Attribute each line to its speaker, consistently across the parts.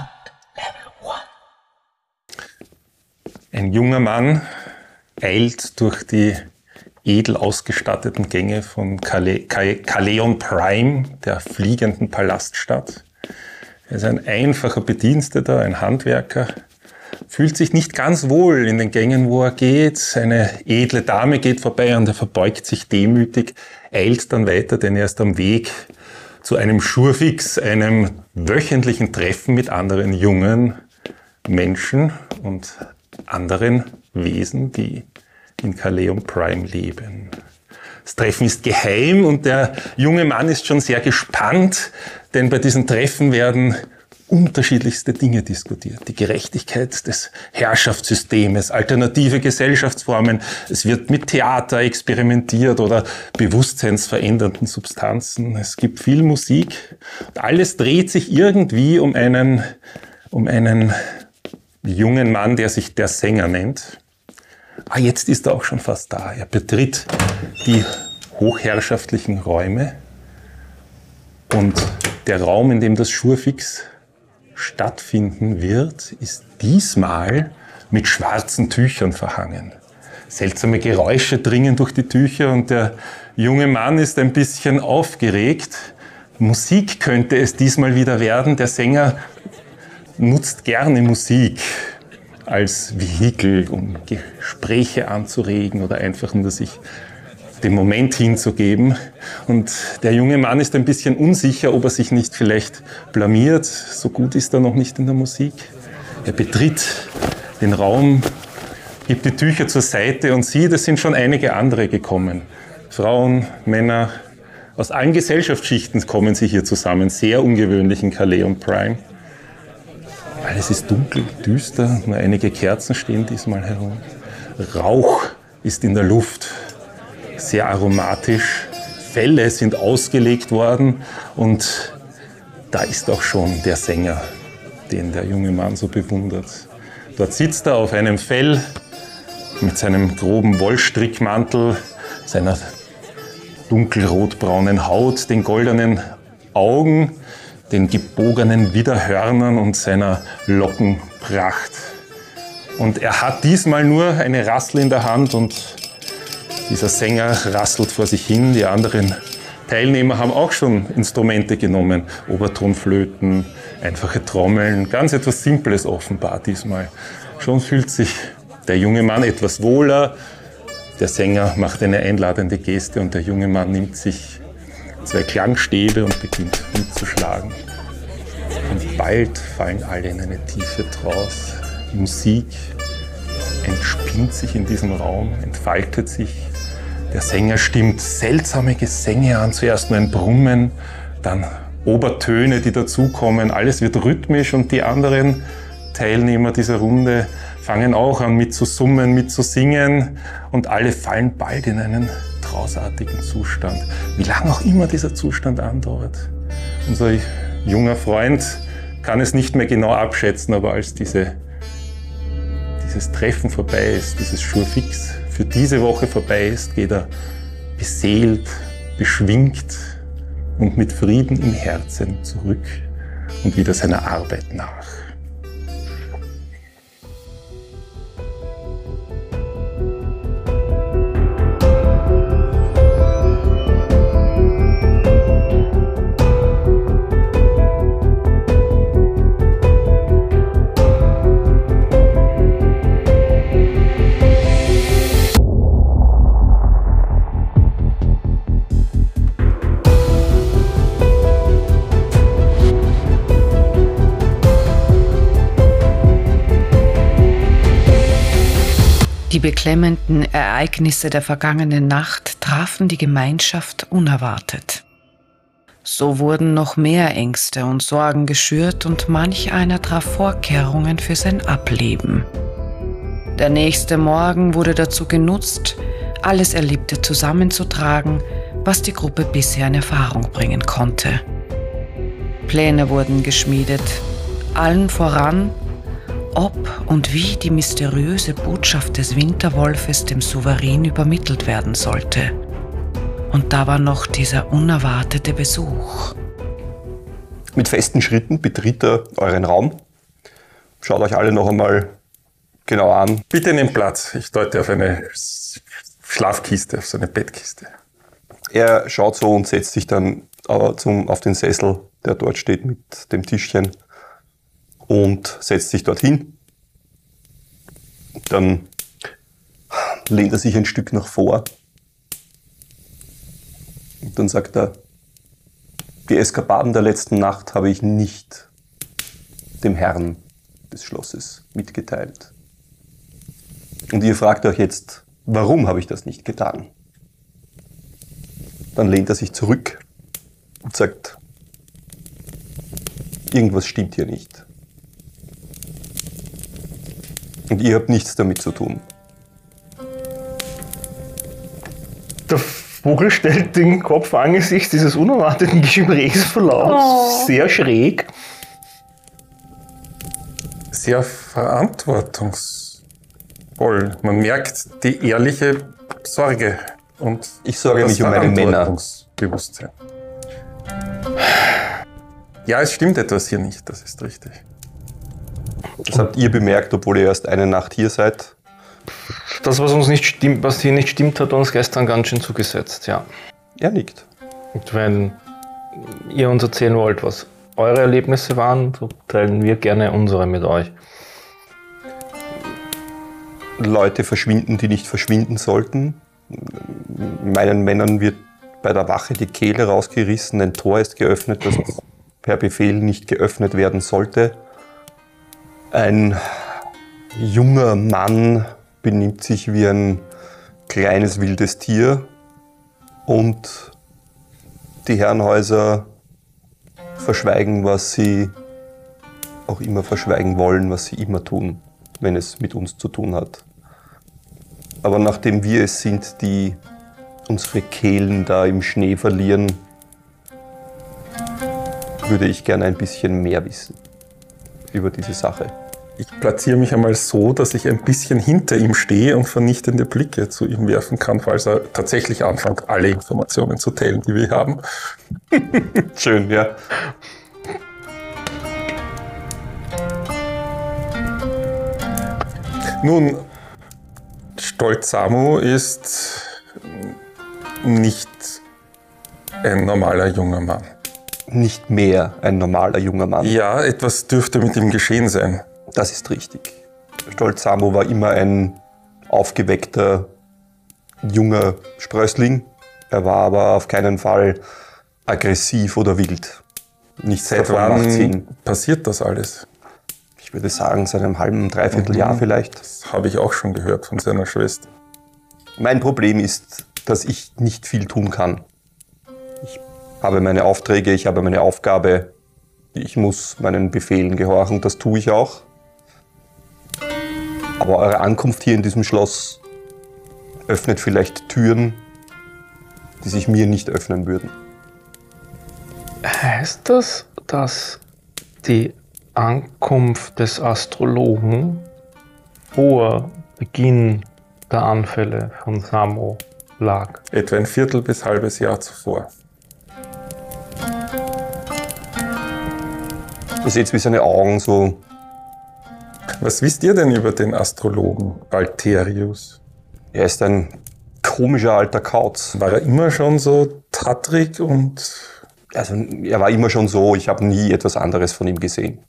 Speaker 1: Sound Level 1.
Speaker 2: Ein junger Mann eilt durch die edel ausgestatteten Gänge von Kaleon Prime, der fliegenden Palaststadt. Er ist ein einfacher Bediensteter, ein Handwerker, fühlt sich nicht ganz wohl in den Gängen, wo er geht. Eine edle Dame geht vorbei und er verbeugt sich demütig, eilt dann weiter, denn er ist am Weg zu einem Schurfix, einem wöchentlichen Treffen mit anderen jungen Menschen und anderen Wesen, die in Kaleum Prime leben. Das Treffen ist geheim und der junge Mann ist schon sehr gespannt, denn bei diesen Treffen werden unterschiedlichste Dinge diskutiert. Die Gerechtigkeit des Herrschaftssystems, alternative Gesellschaftsformen. Es wird mit Theater experimentiert oder bewusstseinsverändernden Substanzen. Es gibt viel Musik. alles dreht sich irgendwie um einen, um einen jungen Mann, der sich der Sänger nennt. Ah, jetzt ist er auch schon fast da. Er betritt die hochherrschaftlichen Räume und der Raum, in dem das Schurfix stattfinden wird, ist diesmal mit schwarzen Tüchern verhangen. Seltsame Geräusche dringen durch die Tücher und der junge Mann ist ein bisschen aufgeregt. Musik könnte es diesmal wieder werden. Der Sänger nutzt gerne Musik als Vehikel, um Gespräche anzuregen oder einfach nur sich den Moment hinzugeben. Und der junge Mann ist ein bisschen unsicher, ob er sich nicht vielleicht blamiert. So gut ist er noch nicht in der Musik. Er betritt den Raum, gibt die Tücher zur Seite und sieht, es sind schon einige andere gekommen. Frauen, Männer, aus allen Gesellschaftsschichten kommen sie hier zusammen. Sehr ungewöhnlich in Calais und Prime. Alles ist dunkel, düster, nur einige Kerzen stehen diesmal herum. Rauch ist in der Luft sehr aromatisch. Fälle sind ausgelegt worden und da ist auch schon der Sänger, den der junge Mann so bewundert. Dort sitzt er auf einem Fell mit seinem groben Wollstrickmantel, seiner dunkelrotbraunen Haut, den goldenen Augen, den gebogenen Widerhörnern und seiner Lockenpracht. Und er hat diesmal nur eine Rassel in der Hand und dieser Sänger rasselt vor sich hin. Die anderen Teilnehmer haben auch schon Instrumente genommen. Obertonflöten, einfache Trommeln, ganz etwas Simples offenbar diesmal. Schon fühlt sich der junge Mann etwas wohler. Der Sänger macht eine einladende Geste und der junge Mann nimmt sich zwei Klangstäbe und beginnt mitzuschlagen. Und bald fallen alle in eine tiefe Trance. Musik entspinnt sich in diesem Raum, entfaltet sich der Sänger stimmt seltsame Gesänge an, zuerst nur ein Brummen, dann Obertöne, die dazukommen. Alles wird rhythmisch und die anderen Teilnehmer dieser Runde fangen auch an mit zu summen, mit zu singen und alle fallen bald in einen trausartigen Zustand. Wie lange auch immer dieser Zustand andauert. Unser junger Freund kann es nicht mehr genau abschätzen, aber als diese, dieses Treffen vorbei ist, dieses Schurfix für diese Woche vorbei ist, geht er beseelt, beschwingt und mit Frieden im Herzen zurück und wieder seiner Arbeit nach.
Speaker 3: Die beklemmenden Ereignisse der vergangenen Nacht trafen die Gemeinschaft unerwartet. So wurden noch mehr Ängste und Sorgen geschürt und manch einer traf Vorkehrungen für sein Ableben. Der nächste Morgen wurde dazu genutzt, alles Erlebte zusammenzutragen, was die Gruppe bisher in Erfahrung bringen konnte. Pläne wurden geschmiedet, allen voran ob und wie die mysteriöse Botschaft des Winterwolfes dem Souverän übermittelt werden sollte. Und da war noch dieser unerwartete Besuch.
Speaker 4: Mit festen Schritten betritt er euren Raum,
Speaker 1: schaut euch alle noch einmal genau an.
Speaker 2: Bitte nehmt Platz. Ich deute auf eine Schlafkiste, auf so eine Bettkiste.
Speaker 1: Er schaut so und setzt sich dann auf den Sessel, der dort steht mit dem Tischchen und setzt sich dorthin. Dann lehnt er sich ein Stück nach vor und dann sagt er, die Eskapaden der letzten Nacht habe ich nicht dem Herrn des Schlosses mitgeteilt. Und ihr fragt euch jetzt, warum habe ich das nicht getan? Dann lehnt er sich zurück und sagt, irgendwas stimmt hier nicht. Und ihr habt nichts damit zu tun.
Speaker 4: Der Vogel stellt den Kopf angesichts dieses unerwarteten Gesprächsverlaufs
Speaker 3: Oh.
Speaker 4: sehr schräg.
Speaker 2: Sehr verantwortungsvoll. Man merkt die ehrliche Sorge und
Speaker 1: Ich sorge mich um meine Männer.
Speaker 2: Verantwortungsbewusstsein. Ja, es stimmt etwas hier nicht, das ist richtig.
Speaker 1: Das habt ihr bemerkt, obwohl ihr erst eine Nacht hier seid.
Speaker 4: Das, was uns nicht stimmt, was hier nicht stimmt, hat uns gestern ganz schön zugesetzt, ja.
Speaker 1: Er nickt.
Speaker 4: Und wenn ihr uns erzählen wollt, was eure Erlebnisse waren, so teilen wir gerne unsere mit euch.
Speaker 1: Leute verschwinden, die nicht verschwinden sollten. Meinen Männern wird bei der Wache die Kehle rausgerissen, ein Tor ist geöffnet, das per Befehl nicht geöffnet werden sollte. Ein junger Mann benimmt sich wie ein kleines wildes Tier und die Herrenhäuser verschweigen, was sie auch immer verschweigen wollen, was sie immer tun, wenn es mit uns zu tun hat. Aber nachdem wir es sind, die unsere Kehlen da im Schnee verlieren, würde ich gerne ein bisschen mehr wissen über diese Sache.
Speaker 2: Ich platziere mich einmal so, dass ich ein bisschen hinter ihm stehe und vernichtende Blicke zu ihm werfen kann, falls er tatsächlich anfängt, alle Informationen zu teilen, die wir haben.
Speaker 1: Schön, ja.
Speaker 2: Nun, Stolz Samu ist nicht ein normaler junger Mann.
Speaker 1: Nicht mehr ein normaler junger Mann.
Speaker 2: Ja, etwas dürfte mit ihm geschehen sein.
Speaker 1: Das ist richtig. Stolz Samo war immer ein aufgeweckter, junger Sprössling. Er war aber auf keinen Fall aggressiv oder wild. Nichts
Speaker 2: Seit
Speaker 1: davon macht Sinn.
Speaker 2: passiert das alles?
Speaker 1: Ich würde sagen, seit einem halben, dreiviertel Jahr vielleicht.
Speaker 2: Das habe ich auch schon gehört von seiner Schwester.
Speaker 1: Mein Problem ist, dass ich nicht viel tun kann. Ich habe meine Aufträge, ich habe meine Aufgabe. Ich muss meinen Befehlen gehorchen, das tue ich auch. Aber eure Ankunft hier in diesem Schloss öffnet vielleicht Türen, die sich mir nicht öffnen würden.
Speaker 4: Heißt das, dass die Ankunft des Astrologen vor Beginn der Anfälle von Samo lag?
Speaker 2: Etwa ein Viertel bis halbes Jahr zuvor.
Speaker 1: Ihr seht, wie seine Augen so.
Speaker 2: Was wisst ihr denn über den Astrologen Alterius?
Speaker 1: Er ist ein komischer alter Kauz.
Speaker 2: War er immer schon so tattrig und
Speaker 1: Also, er war immer schon so, ich habe nie etwas anderes von ihm gesehen.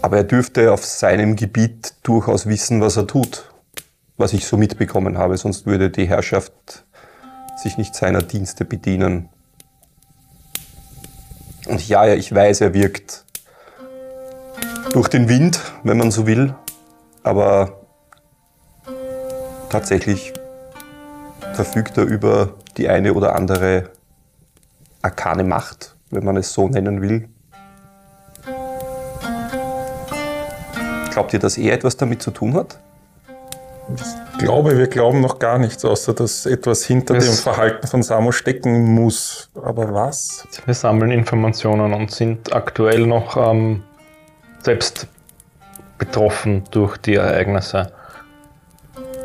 Speaker 1: Aber er dürfte auf seinem Gebiet durchaus wissen, was er tut, was ich so mitbekommen habe, sonst würde die Herrschaft sich nicht seiner Dienste bedienen. Und ja, ja, ich weiß, er wirkt durch den Wind, wenn man so will, aber tatsächlich verfügt er über die eine oder andere arkane Macht, wenn man es so nennen will. Glaubt ihr, dass er etwas damit zu tun hat?
Speaker 2: Ich glaube, wir glauben noch gar nichts, außer dass etwas hinter
Speaker 4: Es-
Speaker 2: dem Verhalten von Samo stecken muss. Aber was?
Speaker 4: Wir sammeln Informationen und sind aktuell noch ähm, selbst betroffen durch die Ereignisse.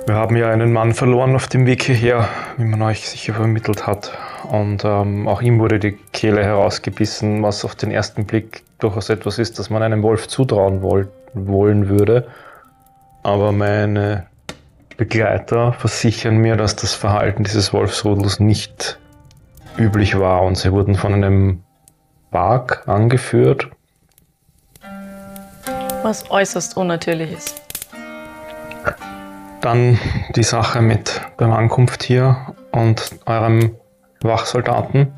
Speaker 4: Wir haben ja einen Mann verloren auf dem Weg hierher, wie man euch sicher vermittelt hat. und ähm, auch ihm wurde die Kehle herausgebissen, was auf den ersten Blick durchaus etwas ist, das man einem Wolf zutrauen woll wollen würde. Aber meine Begleiter versichern mir, dass das Verhalten dieses Wolfsrudels nicht üblich war und sie wurden von einem Bark angeführt.
Speaker 5: Was äußerst unnatürlich ist.
Speaker 4: Dann die Sache mit der Ankunft hier und eurem Wachsoldaten.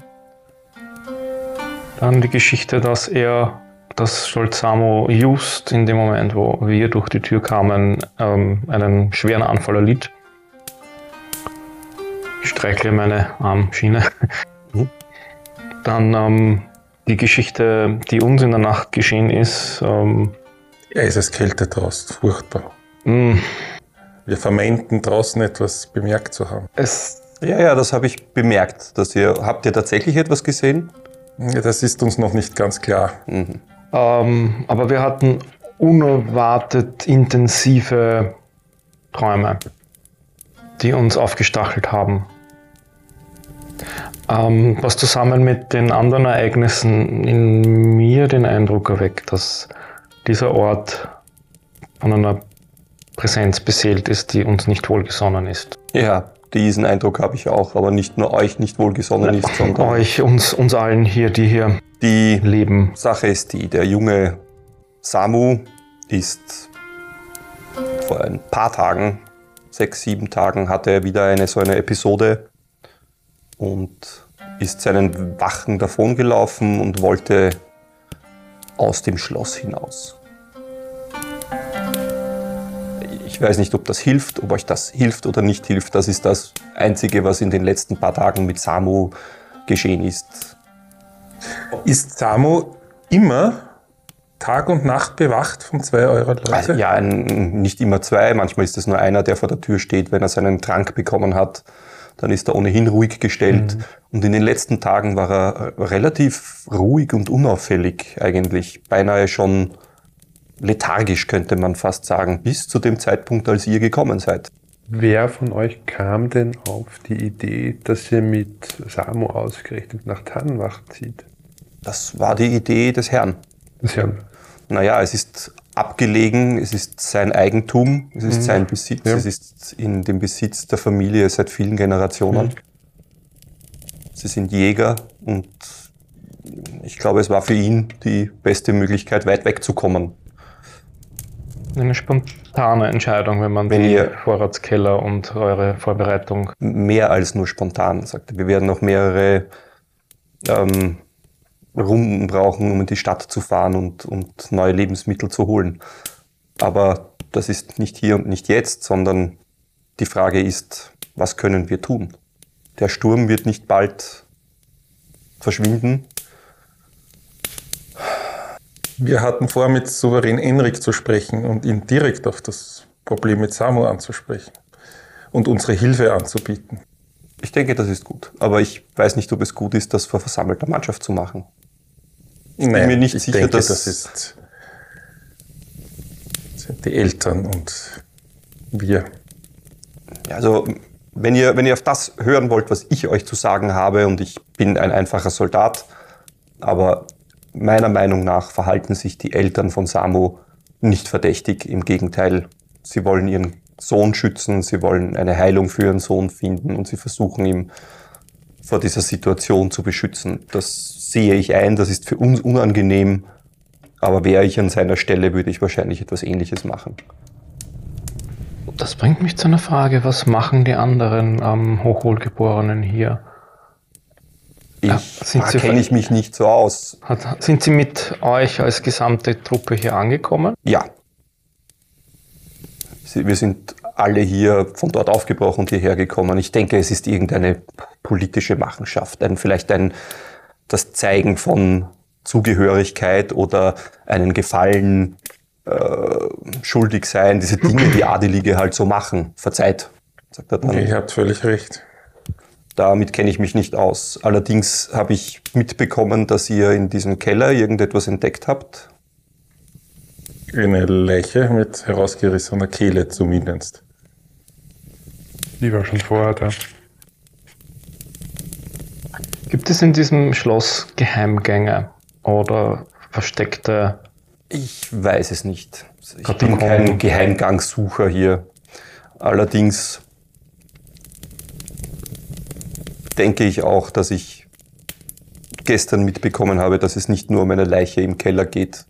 Speaker 4: Dann die Geschichte, dass er, dass Stolzamo just in dem Moment, wo wir durch die Tür kamen, ähm, einen schweren Anfall erlitt. Ich streichle meine Armschiene.
Speaker 1: Mhm.
Speaker 4: Dann ähm, die Geschichte, die uns in der Nacht geschehen ist. Ähm,
Speaker 2: Ja, es ist Kälte draußen, furchtbar.
Speaker 4: mh,
Speaker 2: Wir vermeinten draußen etwas bemerkt zu haben.
Speaker 4: es
Speaker 1: Ja, ja, das habe ich bemerkt. Dass ihr, habt ihr tatsächlich etwas gesehen?
Speaker 2: Ja, Das ist uns noch nicht ganz klar.
Speaker 1: Mhm.
Speaker 4: Ähm, aber wir hatten unerwartet intensive Träume, die uns aufgestachelt haben. Ähm, was zusammen mit den anderen Ereignissen in mir den Eindruck erweckt, dass dieser Ort von einer Präsenz beseelt ist, die uns nicht wohlgesonnen ist.
Speaker 1: Ja, diesen Eindruck habe ich auch, aber nicht nur euch nicht wohlgesonnen ist, sondern
Speaker 4: Euch, uns, uns allen hier, die hier
Speaker 1: die
Speaker 4: leben.
Speaker 1: Sache ist die, der junge Samu ist vor ein paar Tagen, sechs, sieben Tagen, hatte er wieder eine so eine Episode und ist seinen Wachen davongelaufen und wollte aus dem Schloss hinaus. Ich weiß nicht, ob das hilft, ob euch das hilft oder nicht hilft. Das ist das Einzige, was in den letzten paar Tagen mit Samu geschehen ist.
Speaker 2: Ist Samu immer Tag und Nacht bewacht von zwei eurer Leute?
Speaker 1: Also, ja, nicht immer zwei, manchmal ist es nur einer, der vor der Tür steht, wenn er seinen Trank bekommen hat. Dann ist er ohnehin ruhig gestellt. Und in den letzten Tagen war er relativ ruhig und unauffällig eigentlich. Beinahe schon lethargisch, könnte man fast sagen, bis zu dem Zeitpunkt, als ihr gekommen seid.
Speaker 6: Wer von euch kam denn auf die Idee, dass ihr mit Samu ausgerechnet nach Tannenwach zieht?
Speaker 1: Das war die Idee des Herrn.
Speaker 6: Ist ja
Speaker 1: Naja, es ist abgelegen, es ist sein Eigentum, es ist sein Besitz,
Speaker 6: Ja.
Speaker 1: es ist in dem Besitz der Familie seit vielen Generationen. Sie sind Jäger und ich glaube, es war für ihn die beste Möglichkeit, weit wegzukommen.
Speaker 4: Eine spontane Entscheidung, wenn man
Speaker 1: Wenn
Speaker 4: die Vorratskeller und eure Vorbereitung
Speaker 1: Mehr als nur spontan, sagte. er. Wir werden noch mehrere ähm, Runden brauchen, um in die Stadt zu fahren und, und neue Lebensmittel zu holen. Aber das ist nicht hier und nicht jetzt, sondern die Frage ist, was können wir tun? Der Sturm wird nicht bald verschwinden.
Speaker 2: Wir hatten vor, mit Souverän Enrik zu sprechen und ihn direkt auf das Problem mit Samu anzusprechen und unsere Hilfe anzubieten.
Speaker 1: Ich denke, das ist gut. Aber ich weiß nicht, ob es gut ist, das vor versammelter Mannschaft zu machen.
Speaker 2: Ich
Speaker 1: bin mir nicht
Speaker 2: ich
Speaker 1: sicher,
Speaker 2: denke,
Speaker 1: dass-
Speaker 2: das ist sind die Eltern und wir.
Speaker 1: Also, wenn ihr, wenn ihr auf das hören wollt, was ich euch zu sagen habe, und ich bin ein einfacher Soldat, aber meiner Meinung nach verhalten sich die Eltern von Samu nicht verdächtig. Im Gegenteil, sie wollen ihren Sohn schützen, sie wollen eine Heilung für ihren Sohn finden und sie versuchen ihm vor dieser Situation zu beschützen. Das sehe ich ein, das ist für uns unangenehm, aber wäre ich an seiner Stelle, würde ich wahrscheinlich etwas Ähnliches machen.
Speaker 4: Das bringt mich zu einer Frage, was machen die anderen ähm, Hochwohlgeborenen hier?
Speaker 1: Ich,
Speaker 4: Ja, sind
Speaker 1: da
Speaker 4: Sie
Speaker 1: kenne ich mich nicht so aus.
Speaker 4: Hat, sind sie mit euch als gesamte Truppe hier angekommen?
Speaker 1: Ja. Sie- Wir sind alle hier von dort aufgebrochen und hierher gekommen. Ich denke, es ist irgendeine politische Machenschaft, ein, vielleicht ein, das Zeigen von Zugehörigkeit oder einen Gefallen äh, schuldig sein, diese Dinge, die Adelige halt so machen. Verzeiht, sagt er dann.
Speaker 2: Ihr habt völlig recht.
Speaker 1: Damit kenne ich mich nicht aus. Allerdings habe ich mitbekommen, dass ihr in diesem Keller irgendetwas entdeckt habt.
Speaker 2: Eine Leiche mit herausgerissener Kehle zumindest.
Speaker 6: die war schon vorher da.
Speaker 4: Gibt es in diesem Schloss Geheimgänge oder versteckte
Speaker 1: Ich weiß es nicht. Ich
Speaker 4: Gott,
Speaker 1: bin kein Geheimgangssucher hier. Allerdings denke ich auch, dass ich gestern mitbekommen habe, dass es nicht nur um eine Leiche im Keller geht.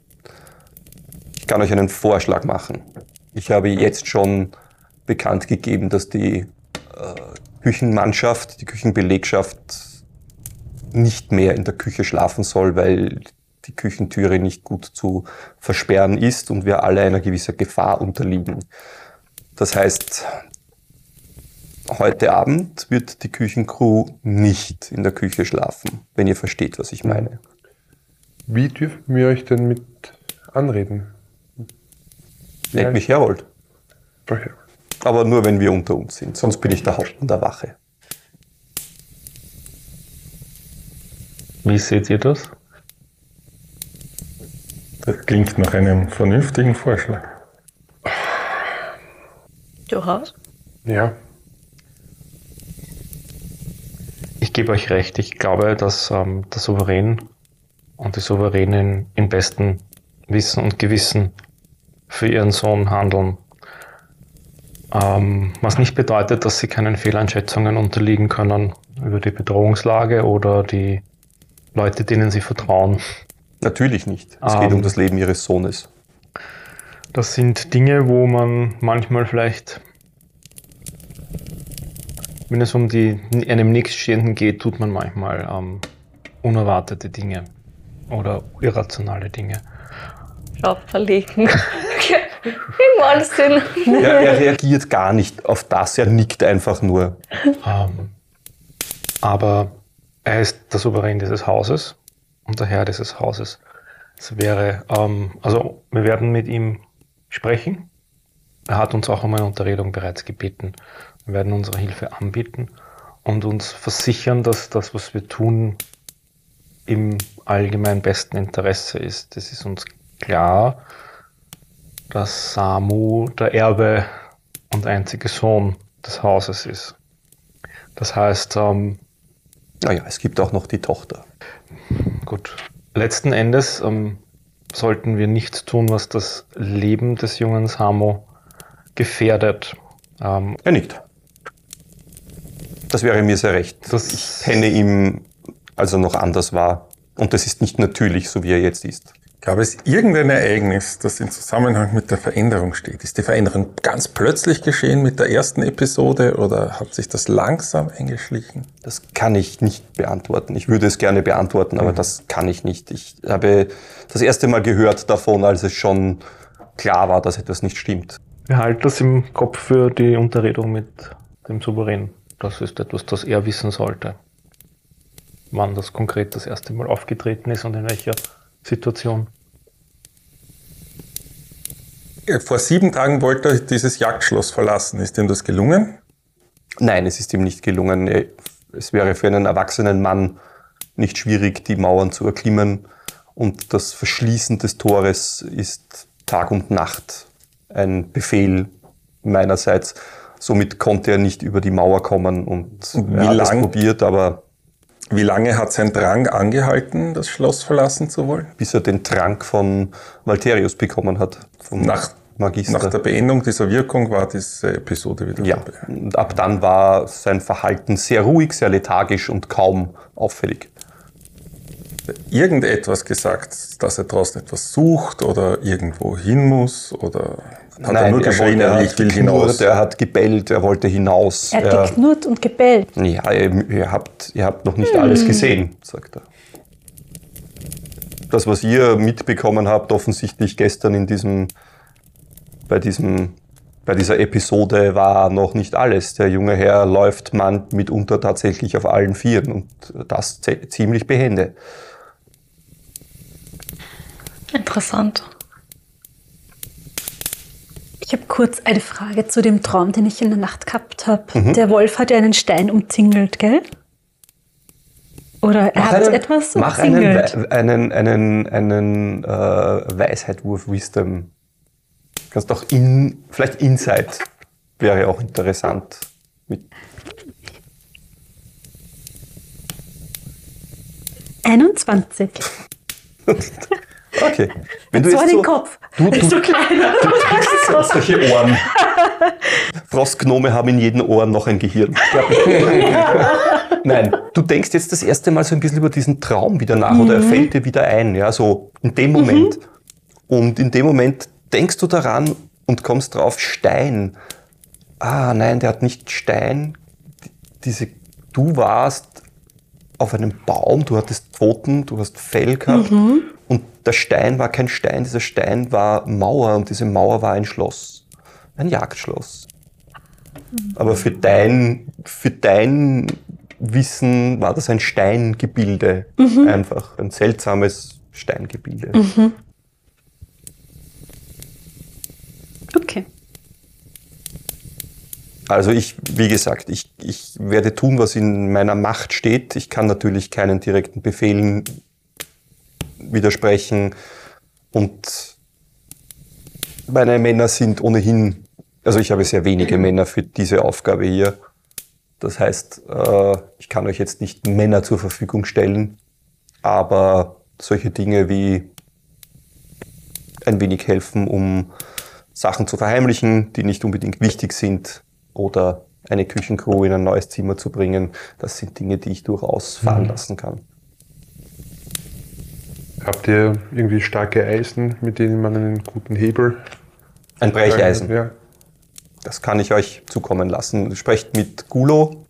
Speaker 1: Ich kann euch einen Vorschlag machen. Ich habe jetzt schon bekannt gegeben, dass die äh, Küchenmannschaft, die Küchenbelegschaft nicht mehr in der Küche schlafen soll, weil die Küchentüre nicht gut zu versperren ist und wir alle einer gewissen Gefahr unterliegen. Das heißt, heute Abend wird die Küchencrew nicht in der Küche schlafen, wenn ihr versteht, was ich meine.
Speaker 6: Wie dürfen wir euch denn mit anreden?
Speaker 1: Nennt mich Herold. Aber nur, wenn wir unter uns sind. Sonst bin ich der Hauptmann der Wache.
Speaker 4: Wie seht ihr das?
Speaker 2: Das klingt nach einem vernünftigen Vorschlag.
Speaker 5: Durchaus.
Speaker 6: Ja,
Speaker 4: Ich gebe euch recht. Ich glaube, dass ähm, der Souverän und die Souveränin im besten Wissen und Gewissen für ihren Sohn handeln. Ähm, was nicht bedeutet, dass sie keinen Fehleinschätzungen unterliegen können über die Bedrohungslage oder die Leute, denen sie vertrauen.
Speaker 1: Natürlich nicht. Es
Speaker 4: Ähm.
Speaker 1: geht um das Leben ihres Sohnes.
Speaker 4: Das sind Dinge, wo man manchmal vielleicht, wenn es um die, einem Nächststehenden geht, tut man manchmal ähm, unerwartete Dinge oder irrationale Dinge.
Speaker 5: Schau, verlegen. Im Wahnsinn.
Speaker 1: Er, er reagiert gar nicht auf das, er nickt einfach nur.
Speaker 4: Ähm, aber er ist der Souverän dieses Hauses und der Herr dieses Hauses. Es wäre, ähm, also wir werden mit ihm sprechen. Er hat uns auch um eine Unterredung bereits gebeten. Wir werden unsere Hilfe anbieten und uns versichern, dass das, was wir tun, im allgemein besten Interesse ist. Es ist uns klar, dass Samu der Erbe und einzige Sohn des Hauses ist. Das heißt, ähm,
Speaker 1: Naja, es gibt auch noch die Tochter.
Speaker 4: gut, letzten Endes ähm, sollten wir nichts tun, was das Leben des jungen Samu gefährdet. Ähm,
Speaker 1: Er nickt. Das wäre mir sehr recht.
Speaker 4: Das-
Speaker 1: ich kenne ihn, als er noch anders war. Und das ist nicht natürlich, so wie er jetzt ist.
Speaker 2: Gab es irgendein Ereignis, das in Zusammenhang mit der Veränderung steht? Ist die Veränderung ganz plötzlich geschehen mit der ersten Episode oder hat sich das langsam eingeschlichen?
Speaker 1: Das kann ich nicht beantworten. Ich würde es gerne beantworten, aber das kann ich nicht. Ich habe das erste Mal gehört davon, als es schon klar war, dass etwas nicht stimmt.
Speaker 4: Behalt das im Kopf für die Unterredung mit dem Souverän. Das ist etwas, das er wissen sollte. Wann das konkret das erste Mal aufgetreten ist und in welcher Situation.
Speaker 2: Vor sieben Tagen wollte er dieses Jagdschloss verlassen. Ist ihm das gelungen?
Speaker 1: Nein, es ist ihm nicht gelungen. Es wäre für einen erwachsenen Mann nicht schwierig, die Mauern zu erklimmen. Und das Verschließen des Tores ist Tag und Nacht ein Befehl meinerseits. Somit konnte er nicht über die Mauer kommen und er
Speaker 2: wie
Speaker 1: es
Speaker 2: lang?
Speaker 1: probiert, aber
Speaker 2: Wie lange hat sein Drang angehalten, das Schloss verlassen zu wollen?
Speaker 1: bis er den Trank von Valterius bekommen hat, vom
Speaker 2: Nach,
Speaker 1: Magister.
Speaker 2: nach der Beendung dieser Wirkung war diese Episode wieder
Speaker 1: ja,
Speaker 2: vorbei.
Speaker 1: und ab dann war sein Verhalten sehr ruhig, sehr lethargisch und kaum auffällig.
Speaker 2: Irgendetwas gesagt, dass er draußen etwas sucht oder irgendwo hin muss oder hat er nur geschrien,
Speaker 1: wollte-
Speaker 2: er,
Speaker 1: er
Speaker 2: ich
Speaker 1: hat
Speaker 2: will
Speaker 1: geknurrt,
Speaker 2: hinaus?
Speaker 1: er hat gebellt, er wollte hinaus.
Speaker 7: Er
Speaker 1: er,
Speaker 7: hat geknurrt und gebellt.
Speaker 1: ja, ihr, ihr, habt, ihr habt noch nicht alles gesehen, sagt er. Das, was ihr mitbekommen habt, offensichtlich gestern in diesem, bei, diesem, bei dieser Episode, war noch nicht alles. Der junge Herr läuft man mitunter tatsächlich auf allen Vieren und das zie- ziemlich behende.
Speaker 5: Interessant.
Speaker 7: Ich habe kurz eine Frage zu dem Traum, den ich in der Nacht gehabt habe.
Speaker 1: Mhm.
Speaker 7: Der Wolf hat ja einen Stein umzingelt, gell? Oder er
Speaker 1: Mach
Speaker 7: hat
Speaker 1: einen,
Speaker 7: etwas
Speaker 1: mach einen,
Speaker 7: umzingelt.
Speaker 1: Wei- einen, einen, einen äh, Weisheitwurf, Wisdom. Kannst auch in, vielleicht Insight wäre auch interessant. Mit
Speaker 7: 21.
Speaker 1: Okay. Wenn du
Speaker 7: so
Speaker 1: jetzt
Speaker 7: den
Speaker 1: so,
Speaker 7: Kopf.
Speaker 1: du, du,
Speaker 7: so klein.
Speaker 1: so, solche Ohren. Frostgnome haben in jedem Ohr noch ein Gehirn. Nein, du denkst jetzt das erste Mal so ein bisschen über diesen Traum wieder nach oder er fällt dir wieder ein, ja, so in dem Moment. Und in dem Moment denkst du daran und kommst drauf, Stein. Ah, nein, der hat nicht Stein. Die- Diese, du warst auf einem Baum, du hattest Pfoten, du hast Fell gehabt und der Stein war kein Stein, dieser Stein war Mauer und diese Mauer war ein Schloss, ein Jagdschloss. Aber für dein, für dein Wissen war das ein Steingebilde, einfach ein seltsames Steingebilde.
Speaker 7: Okay.
Speaker 1: Also ich, wie gesagt, ich, ich werde tun, was in meiner Macht steht. Ich kann natürlich keinen direkten Befehlen widersprechen. Und meine Männer sind ohnehin, also ich habe sehr wenige Männer für diese Aufgabe hier. Das heißt, äh, ich kann euch jetzt nicht Männer zur Verfügung stellen, aber solche Dinge wie ein wenig helfen, um Sachen zu verheimlichen, die nicht unbedingt wichtig sind, oder eine Küchencrew in ein neues Zimmer zu bringen, das sind Dinge, die ich durchaus fahren lassen kann.
Speaker 6: Habt ihr irgendwie starke Eisen, mit denen man einen guten Hebel.
Speaker 1: Ein Brecheisen,
Speaker 6: Ja.
Speaker 1: das kann ich euch zukommen lassen. Sprecht mit Gulo,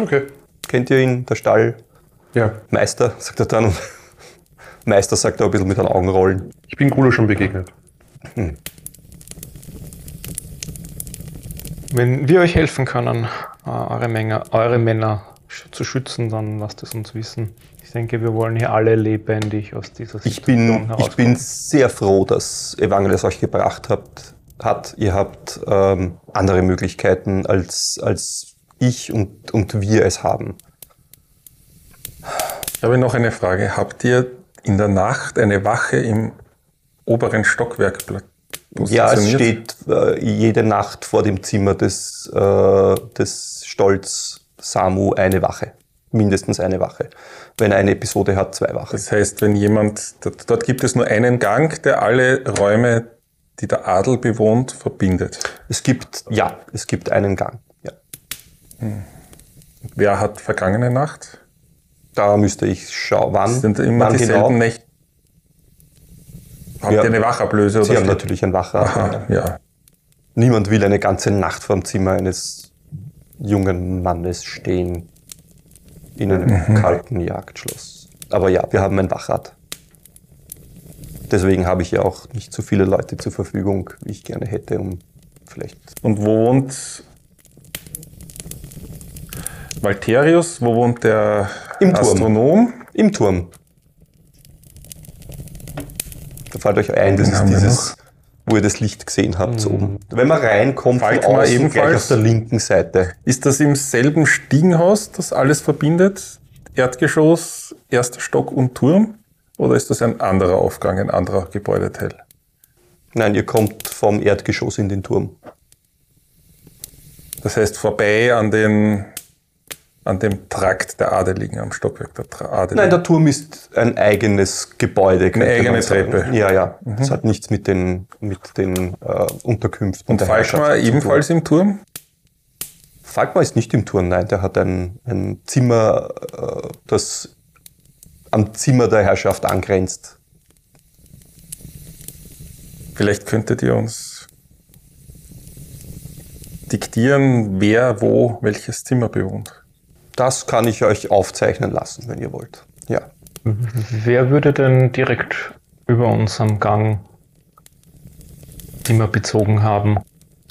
Speaker 6: Okay.
Speaker 1: kennt ihr ihn, der Stallmeister,
Speaker 6: Ja.
Speaker 1: sagt er dann. Und Meister sagt er ein bisschen mit den Augenrollen.
Speaker 6: Ich bin Gulo schon begegnet.
Speaker 4: Wenn wir euch helfen können, äh, eure, Menge, eure Männer zu schützen, dann lasst es uns wissen. Ich denke, wir wollen hier alle lebendig aus dieser Situation
Speaker 1: Ich bin, ich bin sehr froh, dass Evangelis euch gebracht habt, hat. Ihr habt ähm, andere Möglichkeiten, als, als ich und, und wir es haben.
Speaker 2: Ich habe noch eine Frage. Habt ihr in der Nacht eine Wache im oberen Stockwerk
Speaker 1: Ja, es steht äh, jede Nacht vor dem Zimmer des, äh, des Stolz Samu eine Wache. Mindestens eine Wache. Wenn eine Episode hat, zwei Wachen.
Speaker 2: Das heißt, wenn jemand, dort, gibt es nur einen Gang, der alle Räume, die der Adel bewohnt, verbindet.
Speaker 1: Es gibt, ja, es gibt einen Gang. Ja.
Speaker 2: Wer hat vergangene Nacht?
Speaker 1: Da müsste ich schauen, wann,
Speaker 2: Sind immer
Speaker 1: wann
Speaker 2: dieselben
Speaker 1: genau.
Speaker 2: Nächte? Habt
Speaker 1: Ja.
Speaker 2: ihr eine Wachablöse?
Speaker 1: Sie
Speaker 2: oder
Speaker 1: haben
Speaker 2: steht-
Speaker 1: natürlich ein.
Speaker 2: Aha, ja.
Speaker 1: Niemand will eine ganze Nacht vor dem Zimmer eines jungen Mannes stehen in einem kalten Jagdschloss. Aber ja, wir haben ein Wachrat. Deswegen habe ich ja auch nicht so viele Leute zur Verfügung, wie ich gerne hätte, um vielleicht.
Speaker 2: Und wo wohnt Valterius? Wo wohnt der
Speaker 1: Im Turm.
Speaker 2: Astronom?
Speaker 1: Im Turm. Da fällt euch ein, das ist dieses, wo ihr das Licht gesehen habt, so oben. Wenn man reinkommt, von
Speaker 2: Falkmar
Speaker 1: außen, gleich
Speaker 2: ebenfalls?
Speaker 1: auf der linken Seite.
Speaker 2: Ist das im selben Stiegenhaus, das alles verbindet? Erdgeschoss, erster Stock und Turm? Oder ist das ein anderer Aufgang, ein anderer Gebäudeteil?
Speaker 1: Nein, ihr kommt vom Erdgeschoss in den Turm.
Speaker 2: Das heißt vorbei an, den, an dem Trakt der Adeligen, am Stockwerk der Tra- Adeligen.
Speaker 1: Nein, der Turm ist ein eigenes Gebäude. könnte
Speaker 2: eigene. Treppe. Mhm.
Speaker 1: Ja, ja. Das hat nichts mit den, mit den äh, Unterkünften
Speaker 2: und
Speaker 1: der
Speaker 2: Falkmar ebenfalls im Turm?
Speaker 1: Falkmar ist nicht im Turm, nein. Der hat ein, ein Zimmer, äh, das am Zimmer der Herrschaft angrenzt.
Speaker 2: Vielleicht könntet ihr uns diktieren, wer wo welches Zimmer bewohnt.
Speaker 1: Das kann ich euch aufzeichnen lassen, wenn ihr wollt. Ja.
Speaker 4: Wer würde denn direkt über uns am Gang immer bezogen haben?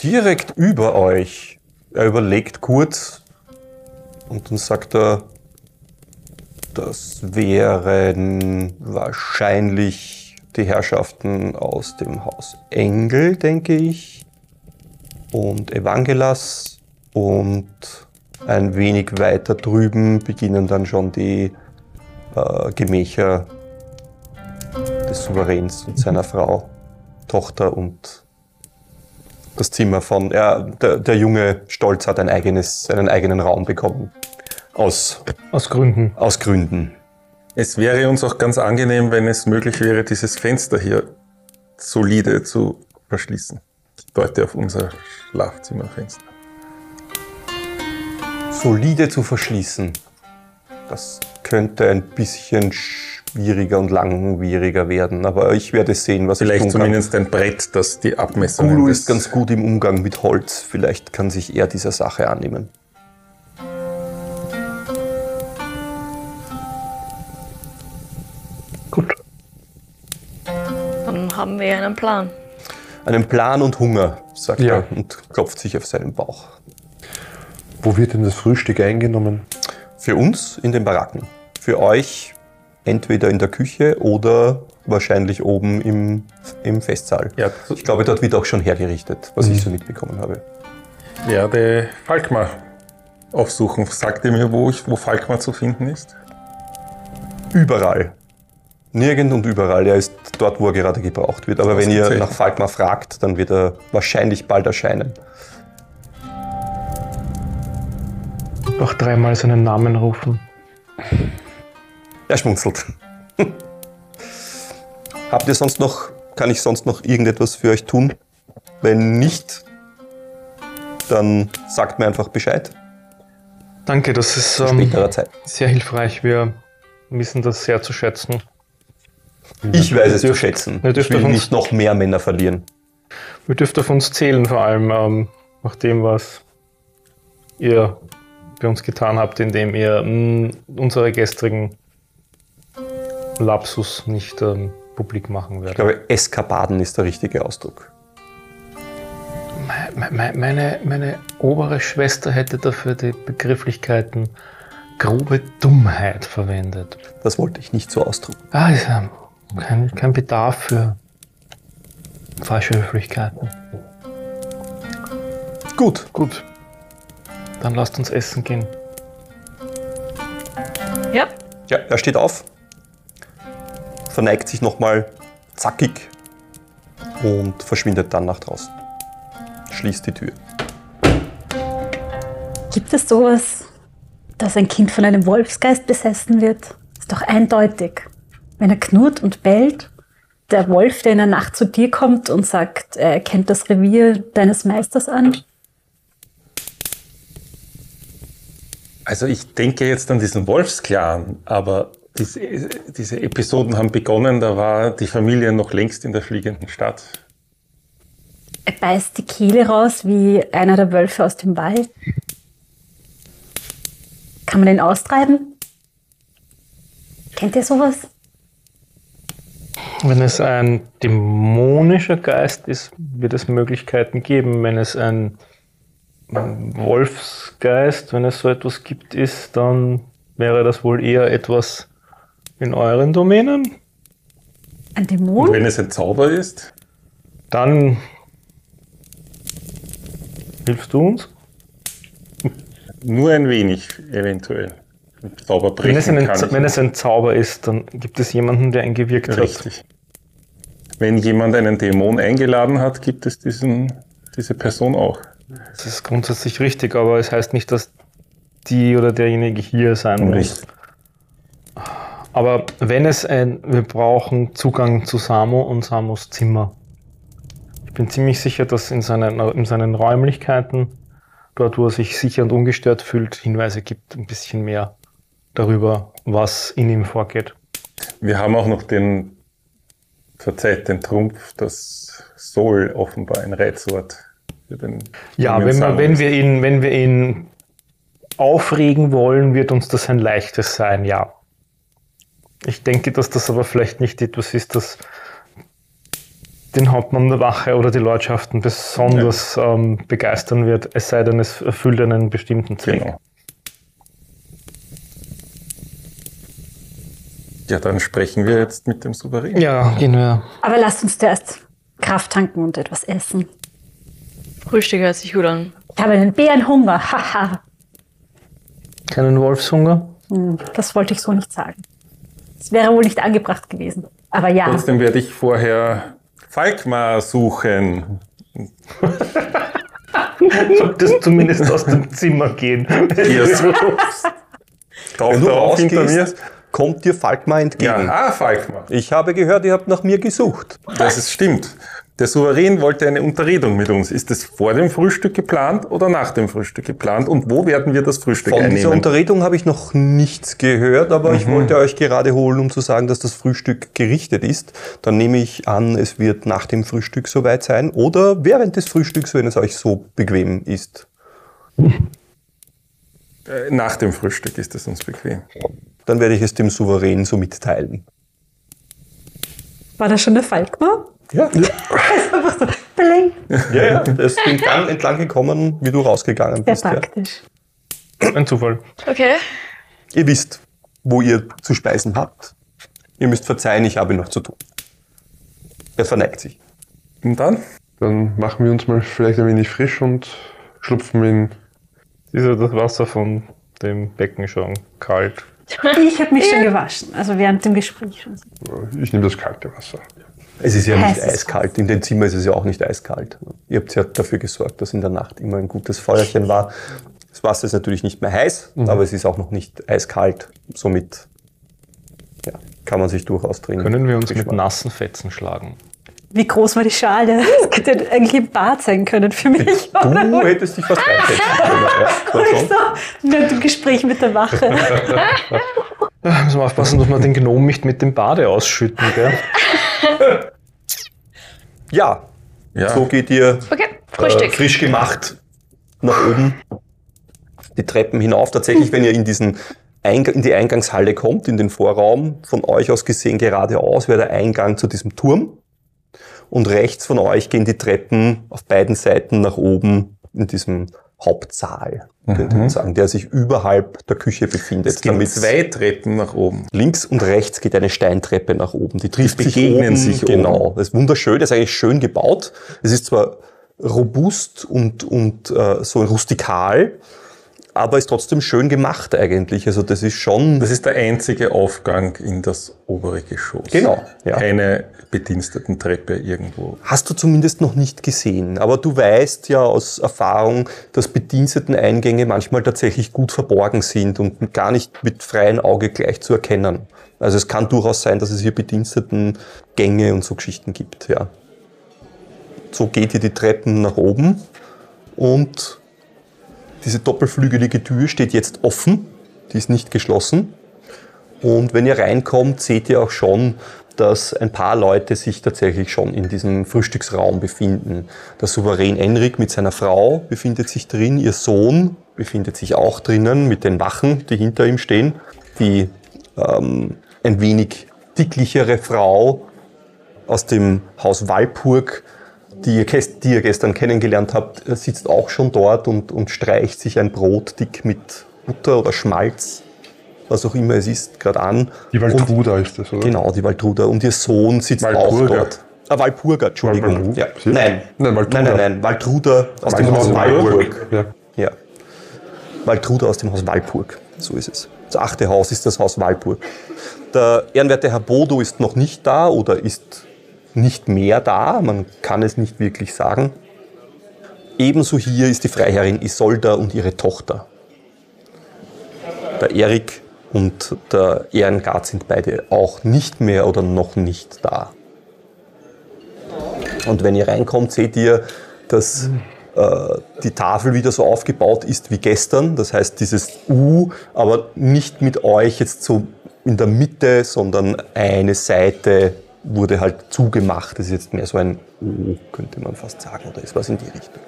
Speaker 1: Direkt über euch. Er überlegt kurz und dann sagt er, das wären wahrscheinlich die Herrschaften aus dem Haus Engel, denke ich, und Evangelas und ein wenig weiter drüben beginnen dann schon die äh, Gemächer des Souveräns und seiner Frau, Tochter und das Zimmer von, ja, der, der junge Stolz hat ein eigenes, einen eigenen Raum bekommen. Aus,
Speaker 4: Aus Gründen.
Speaker 1: aus Gründen.
Speaker 2: Es wäre uns auch ganz angenehm, wenn es möglich wäre, dieses Fenster hier solide zu verschließen. Ich deute auf unser Schlafzimmerfenster.
Speaker 1: Solide zu verschließen. Das könnte ein bisschen schwieriger und langwieriger werden, aber ich werde sehen, was ich
Speaker 2: Vielleicht
Speaker 1: tun kann.
Speaker 2: zumindest ein Brett, das die Abmessungen
Speaker 1: Gulu ist ganz gut im Umgang mit Holz. Vielleicht kann sich er dieser Sache annehmen.
Speaker 4: Gut.
Speaker 5: Dann haben wir einen Plan.
Speaker 1: Einen Plan und Hunger, sagt
Speaker 6: Ja.
Speaker 1: er und klopft sich auf seinen Bauch.
Speaker 6: Wo wird denn das Frühstück eingenommen?
Speaker 1: Für uns in den Baracken. Für euch entweder in der Küche oder wahrscheinlich oben im, im Festsaal.
Speaker 2: Ja,
Speaker 1: Ich glaube, dort wird auch schon hergerichtet, was ich so mitbekommen habe.
Speaker 2: werde Falkmar aufsuchen. Sagt ihr mir, wo, ich, wo Falkmar zu finden ist?
Speaker 1: Überall. Nirgend und überall. Er ist dort, wo er gerade gebraucht wird. Aber wenn ihr nach Falkmar fragt, dann wird er wahrscheinlich bald erscheinen.
Speaker 4: Noch dreimal seinen Namen rufen.
Speaker 1: Er schmunzelt. Habt ihr sonst noch, kann ich sonst noch irgendetwas für euch tun? Wenn nicht, dann sagt mir einfach Bescheid.
Speaker 4: Danke, das ist
Speaker 1: Zu
Speaker 4: ähm, sehr hilfreich. Wir wissen das sehr zu schätzen.
Speaker 1: Ich weiß es zu
Speaker 4: dürft-
Speaker 1: schätzen.
Speaker 4: ihr
Speaker 1: Ich will
Speaker 4: uns-
Speaker 1: nicht noch mehr Männer verlieren.
Speaker 4: Wir dürft auf uns zählen, vor allem ähm, nach dem, was ihr bei uns getan habt, indem ihr mh, unsere gestrigen Lapsus nicht ähm, publik machen
Speaker 1: Ich
Speaker 4: werdet.
Speaker 1: glaube, Eskapaden ist der richtige Ausdruck.
Speaker 4: Me- me- Meine, meine obere Schwester hätte dafür die Begrifflichkeiten grobe Dummheit verwendet.
Speaker 1: Das wollte ich nicht so ausdrücken.
Speaker 4: Ah, ist ja kein, kein Bedarf für falsche Höflichkeiten.
Speaker 1: Gut,
Speaker 4: Gut, dann lasst uns essen gehen.
Speaker 5: Ja,
Speaker 1: Ja, er steht auf, verneigt sich nochmal zackig und verschwindet dann nach draußen. Schließt die Tür.
Speaker 7: Gibt es sowas, dass ein Kind von einem Wolfsgeist besessen wird? Ist doch eindeutig. Wenn er knurrt und bellt, der Wolf, der in der Nacht zu dir kommt und sagt, er kennt das Revier deines Meisters an.
Speaker 2: Also ich denke jetzt an diesen Wolfsclan, aber diese, diese Episoden haben begonnen, da war die Familie noch längst in der fliegenden Stadt.
Speaker 7: Er beißt die Kehle raus wie einer der Wölfe aus dem Wald. Kann man den austreiben? Kennt ihr sowas?
Speaker 4: Wenn es ein dämonischer Geist ist, wird es Möglichkeiten geben. Wenn es ein Wolfsgeist, wenn es so etwas gibt, ist, dann wäre das wohl eher etwas in euren Domänen.
Speaker 7: Ein
Speaker 2: Und
Speaker 7: Dämon?
Speaker 2: wenn es ein Zauber ist,
Speaker 4: Dann hilfst du uns.
Speaker 2: nur ein wenig eventuell. Zauber
Speaker 4: Wenn es, ein,
Speaker 2: kann ich
Speaker 4: wenn es ein Zauber ist, dann gibt es jemanden, der ihn gewirkt hat.
Speaker 2: Richtig. Wenn jemand einen Dämon eingeladen hat, gibt es diesen, diese Person auch.
Speaker 4: Das ist grundsätzlich richtig, aber es heißt nicht, dass die oder derjenige hier sein muss.
Speaker 2: Richtig.
Speaker 4: Aber wenn es ein, wir brauchen Zugang zu Samo und Samos Zimmer. Ich bin ziemlich sicher, dass in seinen, in seinen Räumlichkeiten, dort wo er sich sicher und ungestört fühlt, Hinweise gibt, ein bisschen mehr darüber, was in ihm vorgeht.
Speaker 2: Wir haben auch noch den, verzeiht den Trumpf, das Soul offenbar ein Reizwort den
Speaker 4: Ja, wenn wir, wenn wir ihn, wenn wir ihn aufregen wollen, wird uns das ein leichtes sein, ja. Ich denke, dass das aber vielleicht nicht etwas ist, das den Hauptmann der Wache oder die Lordschaften besonders ähm, begeistern wird, es sei denn, es erfüllt einen bestimmten Zweck.
Speaker 2: Genau. Ja, dann sprechen wir jetzt mit dem Souverän.
Speaker 4: Ja, gehen wir.
Speaker 7: Aber lasst uns zuerst Kraft tanken und etwas essen.
Speaker 5: Frühstück hört sich gut an.
Speaker 7: Ich habe einen Bärenhunger. Haha.
Speaker 4: Keinen Wolfshunger?
Speaker 7: Hm, das wollte ich so nicht sagen. Es wäre wohl nicht angebracht gewesen. Aber ja,
Speaker 2: Trotzdem werde ich vorher Falkmar suchen.
Speaker 4: Solltest zumindest aus dem Zimmer gehen.
Speaker 2: Taucht
Speaker 1: Wenn du
Speaker 2: auf hinter mir?
Speaker 1: rausgehst, kommt dir Falkmar entgegen.
Speaker 2: Ja, ah, Falkmar.
Speaker 1: Ich habe gehört, ihr habt nach mir gesucht.
Speaker 2: Das ist stimmt. Der Souverän wollte eine Unterredung mit uns. Ist es vor dem Frühstück geplant oder nach dem Frühstück geplant? Und wo werden wir das Frühstück
Speaker 1: Von dieser
Speaker 2: einnehmen?
Speaker 1: Unterredung habe ich noch nichts gehört, aber ich wollte euch gerade holen, um zu sagen, dass das Frühstück gerichtet ist. Dann nehme ich an, es wird nach dem Frühstück soweit sein oder während des Frühstücks, wenn es euch so bequem ist.
Speaker 2: Äh, Nach dem Frühstück ist es uns bequem.
Speaker 1: Dann werde ich es dem Souverän so mitteilen.
Speaker 7: War das schon der Falkmar?
Speaker 1: Ja,
Speaker 7: Einfach so, bling.
Speaker 1: ja, ja. Es ist den Gang entlang gekommen, wie du rausgegangen
Speaker 7: Sehr
Speaker 1: bist. Ja.
Speaker 7: praktisch.
Speaker 4: Ein Zufall.
Speaker 5: Okay.
Speaker 1: Ihr wisst, wo ihr zu speisen habt. Ihr müsst verzeihen, ich habe noch zu tun. Er verneigt sich.
Speaker 2: Und dann?
Speaker 6: Dann machen wir uns mal vielleicht ein wenig frisch und schlupfen in.
Speaker 4: Ist ja das Wasser von dem Becken schon kalt?
Speaker 7: Ich habe mich schon gewaschen, also während dem Gespräch schon.
Speaker 6: Ich nehme das kalte Wasser.
Speaker 1: Es ist ja nicht
Speaker 7: Heißes
Speaker 1: eiskalt. In dem Zimmer ist es ja auch nicht eiskalt. Ihr habt ja dafür gesorgt, dass in der Nacht immer ein gutes Feuerchen war. Das Wasser ist natürlich nicht mehr heiß, aber es ist auch noch nicht eiskalt. Somit ja, kann man sich durchaus trinken.
Speaker 4: Können wir uns mit nassen Fetzen schlagen?
Speaker 7: Wie groß war die Schale? Das hätte ja eigentlich im Bad sein können für mich. oder?
Speaker 1: Du hättest dich fast reinsetzen können. Ja.
Speaker 7: So, während dem Gespräch mit der Wache.
Speaker 4: Ja, müssen wir aufpassen, dass wir den Gnom nicht mit dem Bade ausschütten, gell?
Speaker 1: ja,
Speaker 2: Ja.
Speaker 1: so geht ihr
Speaker 5: Okay,
Speaker 1: äh, frisch gemacht nach oben die Treppen hinauf. Tatsächlich, wenn ihr in diesen Eingang, in die Eingangshalle kommt, in den Vorraum, von euch aus gesehen geradeaus wäre der Eingang zu diesem Turm. Und rechts von euch gehen die Treppen auf beiden Seiten nach oben in diesem Hauptsaal, könnte man sagen, der sich überhalb der Küche befindet.
Speaker 2: Es
Speaker 1: Damit-
Speaker 2: zwei Treppen nach oben.
Speaker 1: Links und rechts geht eine Steintreppe nach oben. Die trifft
Speaker 2: Die
Speaker 1: sich
Speaker 2: begegnen
Speaker 1: oben.
Speaker 2: sich
Speaker 1: Genau. Das ist wunderschön. Das ist eigentlich schön gebaut. Es ist zwar robust und, und äh, so rustikal, aber ist trotzdem schön gemacht eigentlich. Also das ist schon.
Speaker 2: Das ist der einzige Aufgang in das obere Geschoss.
Speaker 1: Genau, ja.
Speaker 2: Keine Bedienstetentreppe irgendwo.
Speaker 1: Hast du zumindest noch nicht gesehen. Aber du weißt ja aus Erfahrung, dass Bediensteteneingänge manchmal tatsächlich gut verborgen sind und gar nicht mit freiem Auge gleich zu erkennen. Also es kann durchaus sein, dass es hier Bedienstetengänge und so Geschichten gibt, ja. So geht ihr die Treppen nach oben und diese doppelflügelige Tür steht jetzt offen. Die ist nicht geschlossen. Und wenn ihr reinkommt, seht ihr auch schon, dass ein paar Leute sich tatsächlich schon in diesem Frühstücksraum befinden. Der Souverän Enrik mit seiner Frau befindet sich drin, ihr Sohn befindet sich auch drinnen mit den Wachen, die hinter ihm stehen. Die ähm, ein wenig dicklichere Frau aus dem Haus Walpurg, die ihr, die ihr gestern kennengelernt habt, äh, sitzt auch schon dort und, und streicht sich ein Brot dick mit Butter oder Schmalz, was auch immer es ist, gerade an.
Speaker 6: Die
Speaker 1: Und-
Speaker 6: Waltruda ist das, oder?
Speaker 1: Genau, die Waltruder. Und ihr Sohn sitzt auch
Speaker 2: Walpurga.
Speaker 1: dort. Ah, Walpurga, Entschuldigung.
Speaker 6: Walpurga.
Speaker 1: Ja. Nein.
Speaker 6: Nein, Waltruda.
Speaker 1: nein, nein, nein. Waltruder aus dem Haus
Speaker 6: Walpurg.
Speaker 1: Walpurg.
Speaker 6: Ja.
Speaker 1: Ja. Waltruder aus dem Haus Walpurg. So ist es. Das achte Haus ist das Haus Walpurg. Der ehrenwerte Herr Bodo ist noch nicht da oder ist nicht mehr da. Man kann es nicht wirklich sagen. Ebenso hier ist die Freiherrin Isolda und ihre Tochter. Der Erik und der Ehrengard sind beide auch nicht mehr oder noch nicht da. Und wenn ihr reinkommt, seht ihr, dass äh, die Tafel wieder so aufgebaut ist wie gestern. Das heißt, dieses U, aber nicht mit euch jetzt so in der Mitte, sondern eine Seite wurde halt zugemacht. Das ist jetzt mehr so ein O, könnte man fast sagen, oder ist was in die Richtung.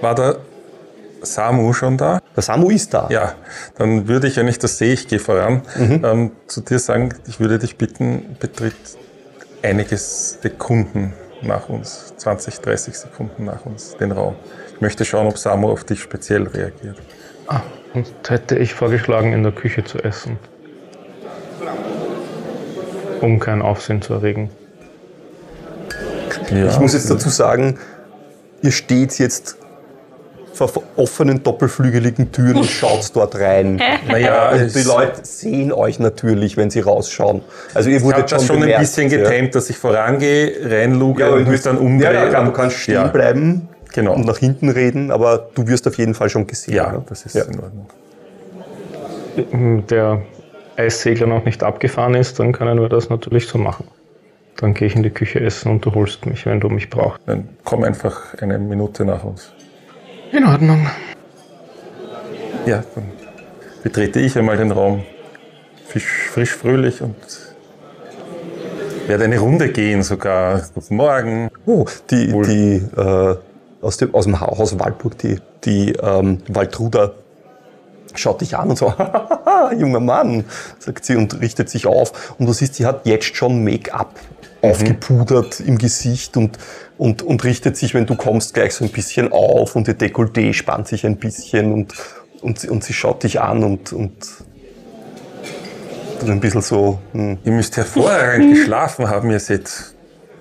Speaker 2: War der Samu schon da?
Speaker 1: Der Samu ist da.
Speaker 2: Ja, dann würde ich, wenn ich das sehe, ich gehe voran, ähm, zu dir sagen, ich würde dich bitten, betritt einige Sekunden nach uns, 20, 30 Sekunden nach uns, den Raum. Ich möchte schauen, ob Samu auf dich speziell reagiert.
Speaker 4: Ah, und hätte ich vorgeschlagen, in der Küche zu essen. Um kein Aufsehen zu erregen.
Speaker 2: Ja,
Speaker 1: Ich muss jetzt dazu sagen, ihr steht jetzt vor offenen doppelflügeligen Türen und schaut dort rein.
Speaker 2: naja,
Speaker 1: Und
Speaker 2: es-
Speaker 1: die Leute sehen euch natürlich, wenn sie rausschauen. Also ihr wurdet schon
Speaker 2: schon ein bisschen
Speaker 1: ja.
Speaker 2: getimt, dass ich vorangehe, reinluge
Speaker 1: Ja, aber
Speaker 2: und
Speaker 1: du
Speaker 2: mich dann umdrehe.
Speaker 1: Ja, ja, klar, du kannst stehen
Speaker 2: ja,
Speaker 1: bleiben
Speaker 2: Genau.
Speaker 1: und nach hinten reden, aber du wirst auf jeden Fall schon gesehen.
Speaker 2: Ja,
Speaker 1: ne?
Speaker 2: das ist
Speaker 1: Ja.
Speaker 2: in Ordnung.
Speaker 4: Der Eissegler noch nicht abgefahren ist, dann können wir das natürlich so machen. Dann gehe ich in die Küche essen und du holst mich, wenn du mich brauchst.
Speaker 2: Dann komm einfach eine Minute nach uns.
Speaker 4: In Ordnung.
Speaker 2: Ja, dann betrete ich einmal den Raum. Fisch, frisch, fröhlich und werde eine Runde gehen sogar. Guten Morgen.
Speaker 1: Oh, die,
Speaker 2: Wohl.
Speaker 1: die äh, aus, dem, aus dem Haus Waldburg, die, die ähm, Waldruder schaut dich an und so, junger Mann, sagt sie und richtet sich auf. Und du siehst, sie hat jetzt schon Make-up aufgepudert im Gesicht und, und, und richtet sich, wenn du kommst, gleich so ein bisschen auf und ihr Dekolleté spannt sich ein bisschen und, und, sie- und sie schaut dich an und, und ein bisschen so, hm.
Speaker 2: Ihr müsst hervorragend geschlafen haben, ihr seid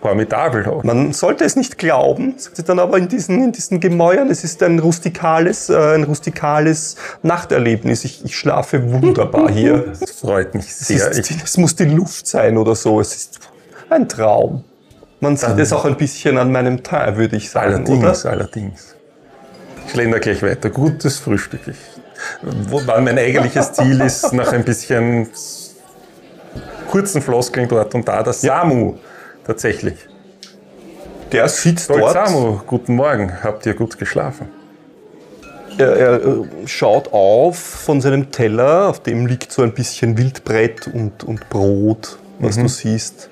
Speaker 2: formidabel.
Speaker 1: Man sollte es nicht glauben, sagt sie dann aber in diesen, in diesen Gemäuern. Es ist ein rustikales, äh, ein rustikales Nachterlebnis. Ich, ich schlafe wunderbar hier.
Speaker 2: Das freut mich
Speaker 1: Es,
Speaker 2: sehr.
Speaker 1: ist,
Speaker 2: Ich,
Speaker 1: es muss die Luft sein oder so. Es ist ein Traum. Man sieht es auch ein bisschen an meinem Teil, würde ich sagen,
Speaker 2: allerdings,
Speaker 1: oder?
Speaker 2: allerdings. Ich schlender gleich weiter. Gutes Frühstück. Ich, wo mein eigentliches Ziel ist, nach ein bisschen kurzen Floskeln dort und da, das Samu tatsächlich.
Speaker 1: Der sitzt
Speaker 2: Stolz
Speaker 1: dort.
Speaker 2: Samu, guten Morgen. Habt ihr gut geschlafen?
Speaker 1: Er, er äh, schaut auf von seinem Teller, auf dem liegt so ein bisschen Wildbrett und, und Brot, was du siehst.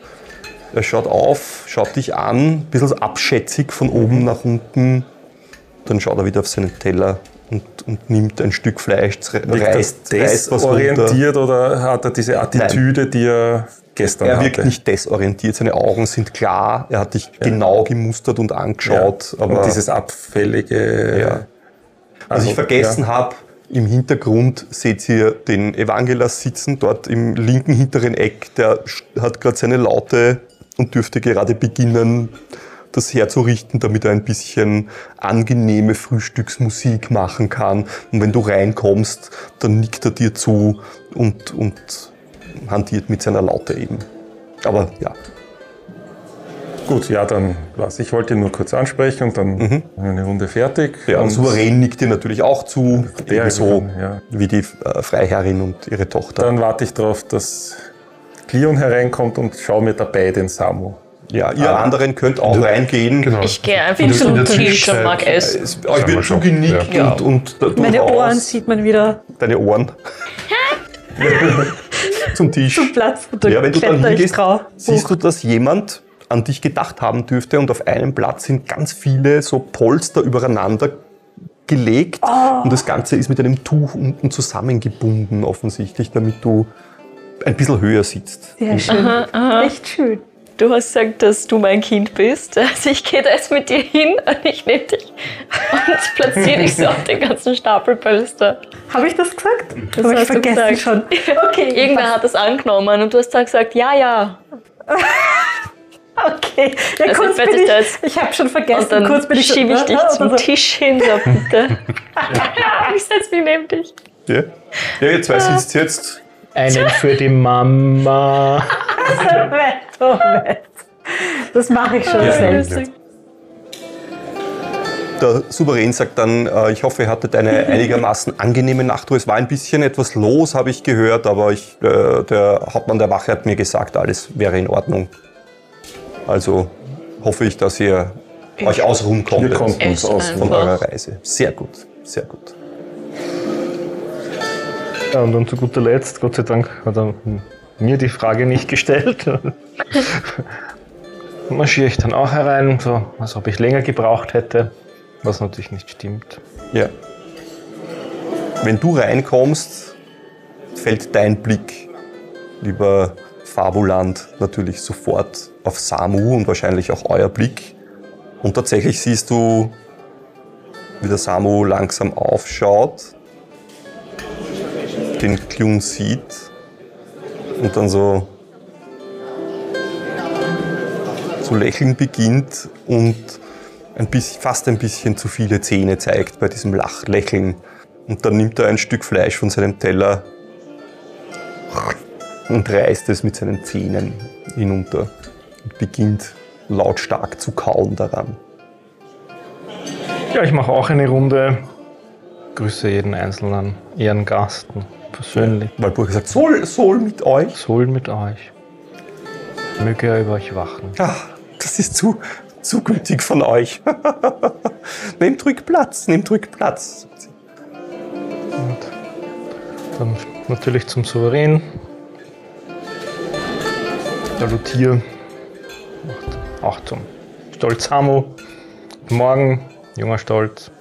Speaker 1: Er schaut auf, schaut dich an, ein bisschen abschätzig von oben nach unten. Dann schaut er wieder auf seinen Teller und, und nimmt ein Stück Fleisch, reißt,
Speaker 2: das
Speaker 1: reißt was runter.
Speaker 2: desorientiert oder hat er diese Attitüde, die er gestern
Speaker 1: Er
Speaker 2: hatte?
Speaker 1: wirkt nicht desorientiert, seine Augen sind klar, er hat dich genau gemustert und angeschaut.
Speaker 2: Ja,
Speaker 1: Aber
Speaker 2: und dieses abfällige.
Speaker 1: Ja. Was ich vergessen
Speaker 2: ja.
Speaker 1: habe, im Hintergrund seht ihr den Evangelas sitzen, dort im linken hinteren Eck. Der hat gerade seine Laute und dürfte gerade beginnen, das herzurichten, damit er ein bisschen angenehme Frühstücksmusik machen kann. Und wenn du reinkommst, dann nickt er dir zu und, und hantiert mit seiner Laute eben. Aber ja,
Speaker 2: Gut, ja, dann was. Ich wollte ihn nur kurz ansprechen und dann eine Runde fertig.
Speaker 1: ja
Speaker 2: und
Speaker 1: souverän nickt dir natürlich auch zu, ebenso
Speaker 2: ja.
Speaker 1: wie die äh, Freiherrin und ihre Tochter.
Speaker 2: Dann warte ich darauf, dass Cleon hereinkommt und schaue mir dabei den Samu.
Speaker 1: Ja, ihr anderen könnt auch reingehen.
Speaker 6: Genau.
Speaker 5: Ich gehe einfach
Speaker 6: In
Speaker 5: zum Tisch und mag essen.
Speaker 1: Es, euch
Speaker 6: wir
Speaker 1: wird
Speaker 6: schon.
Speaker 1: zugenickt
Speaker 5: Ja.
Speaker 1: und, und da-
Speaker 7: Meine Ohren sieht man wieder
Speaker 1: Deine Ohren. Zum Tisch.
Speaker 7: zum Platz. Und
Speaker 1: Ja, wenn du dann hingehst, siehst du, dass jemand an dich gedacht haben dürfte und auf einem Platz sind ganz viele so Polster übereinander gelegt und das Ganze ist mit einem Tuch unten zusammengebunden offensichtlich, damit du ein bisschen höher sitzt.
Speaker 7: Sehr schön. Echt schön.
Speaker 5: Du hast gesagt, dass du mein Kind bist. Also ich gehe da jetzt mit dir hin und ich nehme dich und platziere dich so auf den ganzen Stapel Pölster.
Speaker 7: Habe ich das gesagt?
Speaker 5: Das
Speaker 7: Habe ich
Speaker 5: hast du
Speaker 7: vergessen
Speaker 5: gesagt.
Speaker 7: schon. Okay,
Speaker 5: Irgendwer hat das angenommen und du hast dann gesagt, ja, ja.
Speaker 7: Okay, ja,
Speaker 5: Also
Speaker 7: kurz
Speaker 5: ich
Speaker 7: bin ich,
Speaker 5: das-
Speaker 7: ich habe schon vergessen,
Speaker 5: Und dann
Speaker 7: kurz bin ich
Speaker 5: schiebe ich dich zum
Speaker 7: so.
Speaker 5: Tisch hin, so bitte. ich setze mich neben dich.
Speaker 1: Ja, ja ihr zwei sitzt jetzt.
Speaker 4: Einen für die Mama.
Speaker 7: Moment, Moment. Das mache ich schon
Speaker 1: Ja,
Speaker 7: selbst.
Speaker 1: Der Souverän sagt dann, äh, ich hoffe, ihr hattet eine einigermaßen angenehme Nachtruhe. Es war ein bisschen etwas los, habe ich gehört, aber ich, äh, der Hauptmann der Wache hat mir gesagt, alles wäre in Ordnung. Also hoffe ich, dass ihr euch ausruhen
Speaker 2: Wir
Speaker 1: konntet
Speaker 2: konnten uns aus.
Speaker 1: von eurer Reise. Sehr gut, sehr gut.
Speaker 4: Ja, und dann zu guter Letzt, Gott sei Dank, hat er mir die Frage nicht gestellt. Marschiere ich dann auch herein, so, als ob ich länger gebraucht hätte, was natürlich nicht stimmt.
Speaker 1: Ja. Wenn du reinkommst, fällt dein Blick, lieber Fabuland, natürlich sofort auf Samu und wahrscheinlich auch euer Blick. Und tatsächlich siehst du, wie der Samu langsam aufschaut, den Klun sieht und dann so zu lächeln beginnt und ein bisschen, fast ein bisschen zu viele Zähne zeigt bei diesem Lachlächeln. Und dann nimmt er ein Stück Fleisch von seinem Teller und reißt es mit seinen Zähnen hinunter und beginnt lautstark zu kauen daran.
Speaker 4: Ja, ich mache auch eine Runde, grüße jeden einzelnen Ehrengast persönlich.
Speaker 1: Walpurg sagt, soll, soll mit euch.
Speaker 4: Soll mit euch. Möge er über euch wachen.
Speaker 1: Ah, das ist zu, zu gütig von euch. nehmt ruhig Platz, nehmt ruhig Platz.
Speaker 4: Und dann natürlich zum Souverän. Salutier. Auch zum Stolz Hamo. Guten Morgen, junger Stolz.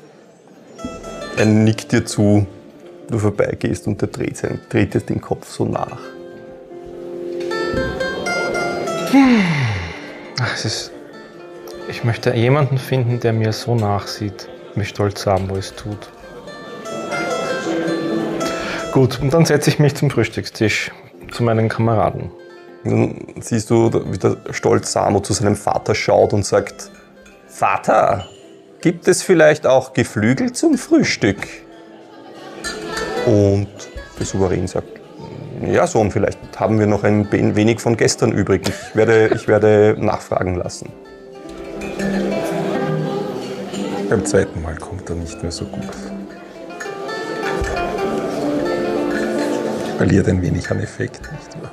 Speaker 1: Er nickt dir zu, du vorbeigehst und er dreht, sein, dreht dir den Kopf so nach.
Speaker 4: Ach, es ist. Ich möchte jemanden finden, der mir so nachsieht, wie Stolz Samo es tut. Gut, und dann setze ich mich zum Frühstückstisch zu meinen Kameraden.
Speaker 1: Dann siehst du, wie der stolz Samo zu seinem Vater schaut und sagt, Vater, gibt es vielleicht auch Geflügel zum Frühstück? Und der Souverän sagt, ja Sohn, vielleicht haben wir noch ein wenig von gestern übrig. Ich werde, ich werde nachfragen lassen.
Speaker 2: Beim zweiten Mal kommt er nicht mehr so gut. Verliert ein wenig an Effekt, nicht wahr?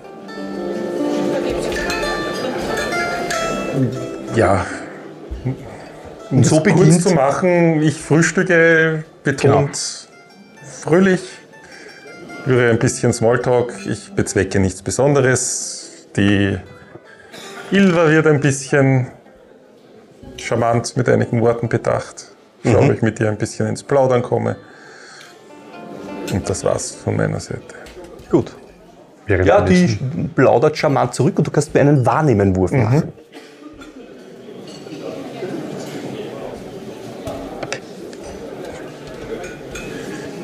Speaker 2: Ja. Um
Speaker 1: so
Speaker 2: es kurz
Speaker 1: beginnt-
Speaker 2: zu machen, ich frühstücke betont fröhlich, führe ein bisschen Smalltalk, ich bezwecke nichts Besonderes. Die Ilva wird ein bisschen charmant mit einigen Worten bedacht. Schaue, ob ich mit dir ein bisschen ins Plaudern komme. Und das war's von meiner Seite.
Speaker 1: Gut.
Speaker 6: Während
Speaker 1: Ja, die plaudert charmant zurück und du kannst mir einen Wahrnehmenwurf machen.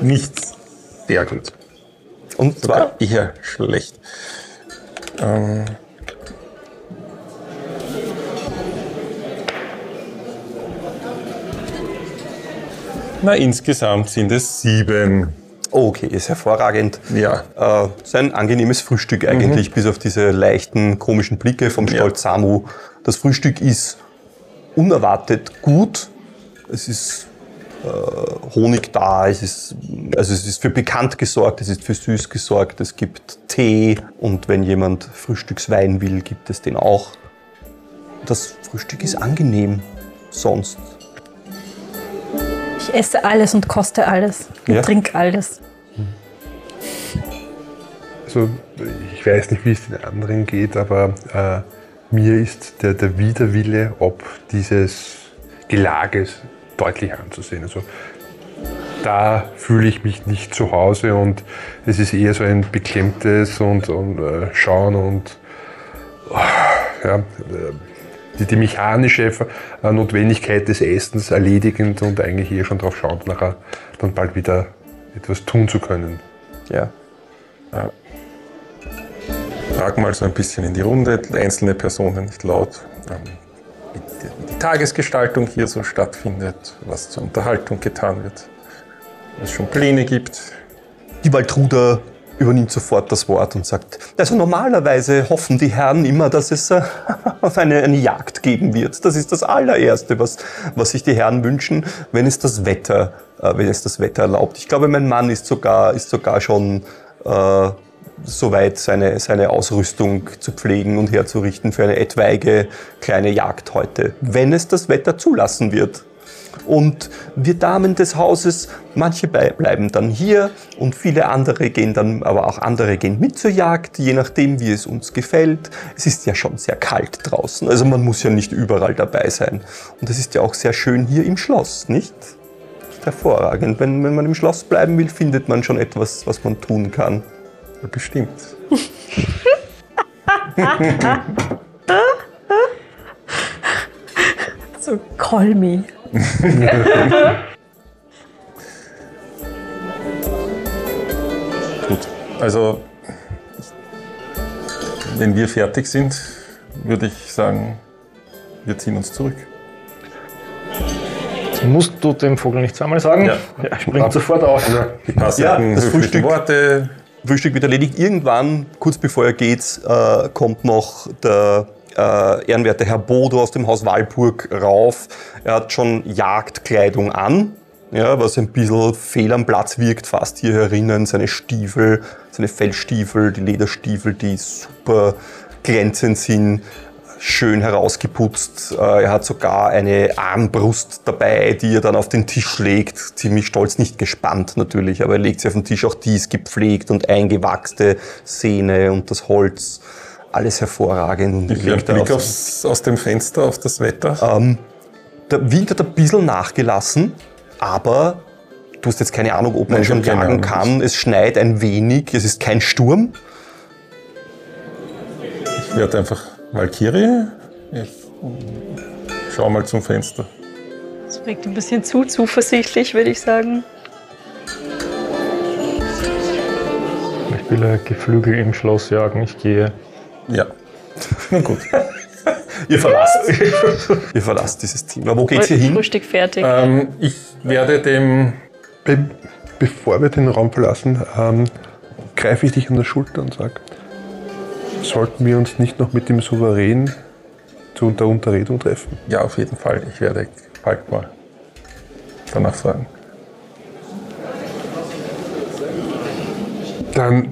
Speaker 2: Nichts sehr gut.
Speaker 1: Und zwar
Speaker 2: Eher schlecht. Ähm Na, insgesamt sind es sieben.
Speaker 1: Okay, ist hervorragend.
Speaker 2: Ja.
Speaker 1: Äh, so ein angenehmes Frühstück eigentlich, bis auf diese leichten, komischen Blicke vom Stolz Samu. Das Frühstück ist unerwartet gut. Es ist Honig da, es ist, also es ist für bekannt gesorgt, es ist für süß gesorgt, es gibt Tee und wenn jemand Frühstückswein will, gibt es den auch. Das Frühstück ist angenehm sonst.
Speaker 7: Ich esse alles und koste alles und
Speaker 1: Ja.
Speaker 7: trinke alles.
Speaker 6: Also, ich weiß nicht, wie es den anderen geht, aber äh, mir ist der, der Widerwille ob dieses Gelages deutlich anzusehen. Also, da fühle ich mich nicht zu Hause und es ist eher so ein beklemmtes und, und äh, Schauen und oh, ja, die, die mechanische äh, Notwendigkeit des Essens erledigend und eigentlich eher schon darauf schauen, nachher dann bald wieder etwas tun zu können.
Speaker 1: Ja.
Speaker 2: Frag mal so ein bisschen in die Runde, einzelne Personen nicht laut, ähm, die, Tagesgestaltung hier so stattfindet, was zur Unterhaltung getan wird, was es schon Pläne gibt.
Speaker 1: Die Waltruder übernimmt sofort das Wort und sagt, also normalerweise hoffen die Herren immer, dass es äh, eine, eine Jagd geben wird. Das ist das allererste, was, was sich die Herren wünschen, wenn es das Wetter, äh, wenn es das Wetter erlaubt. Ich glaube, mein Mann ist sogar, ist sogar schon äh, soweit, seine, seine Ausrüstung zu pflegen und herzurichten für eine etwaige kleine Jagd heute, wenn es das Wetter zulassen wird. Und wir Damen des Hauses, manche bleiben dann hier und viele andere gehen dann, aber auch andere gehen mit zur Jagd, je nachdem, wie es uns gefällt. Es ist ja schon sehr kalt draußen, also man muss ja nicht überall dabei sein. Und es ist ja auch sehr schön hier im Schloss, nicht? Hervorragend. Wenn, wenn man im Schloss bleiben will, findet man schon etwas, was man tun kann.
Speaker 2: Ja, Bestimmt.
Speaker 7: So, call me.
Speaker 2: Gut. Also, wenn wir fertig sind, würde ich sagen, wir ziehen uns zurück.
Speaker 4: Musst du dem Vogel nicht zweimal sagen?
Speaker 2: Ja.
Speaker 4: Er springt sofort auf.
Speaker 2: Die passenden
Speaker 1: Ja, das.
Speaker 2: Worte.
Speaker 1: Frühstück wird erledigt. Irgendwann, kurz bevor er geht, äh, kommt noch der äh, ehrenwerte Herr Bodo aus dem Haus Walpurg rauf. Er hat schon Jagdkleidung an. ja, was ein bisschen fehl am Platz wirkt, fast hier herinnen. Seine Stiefel, seine Fellstiefel, die Lederstiefel, die super glänzend sind, schön herausgeputzt. Äh, Er hat sogar eine Armbrust dabei, die er dann auf den Tisch legt. Ziemlich stolz, nicht gespannt natürlich, aber er legt sie auf den Tisch. Auch die ist gepflegt und eingewachste Sehne und das Holz. Alles hervorragend. Und
Speaker 2: Ich
Speaker 1: legt
Speaker 2: Blick aufs, aus dem Fenster auf das Wetter.
Speaker 1: ähm, der Wind hat ein bisschen nachgelassen, aber du hast jetzt keine Ahnung, ob man
Speaker 2: Nein,
Speaker 1: schon jagen kann. Es schneit ein wenig, es ist kein Sturm.
Speaker 2: Ich werde einfach Valkyrie. Ich schau mal zum Fenster.
Speaker 5: Das wirkt ein bisschen zu zuversichtlich, würde ich sagen.
Speaker 4: Ich will Geflügel im Schloss jagen. Ich gehe.
Speaker 2: Ja. Na gut.
Speaker 1: Ihr verlasst, ihr verlasst dieses Team. Aber wo geht's hier hin?
Speaker 5: Frühstück fertig.
Speaker 2: ähm, ich werde dem.
Speaker 6: Be bevor wir den Raum verlassen, ähm, greife ich dich an der Schulter und sage, sollten wir uns nicht noch mit dem Souverän zu der Unterredung treffen?
Speaker 2: Ja, auf jeden Fall. Ich werde Falkmar danach fragen.
Speaker 6: Dann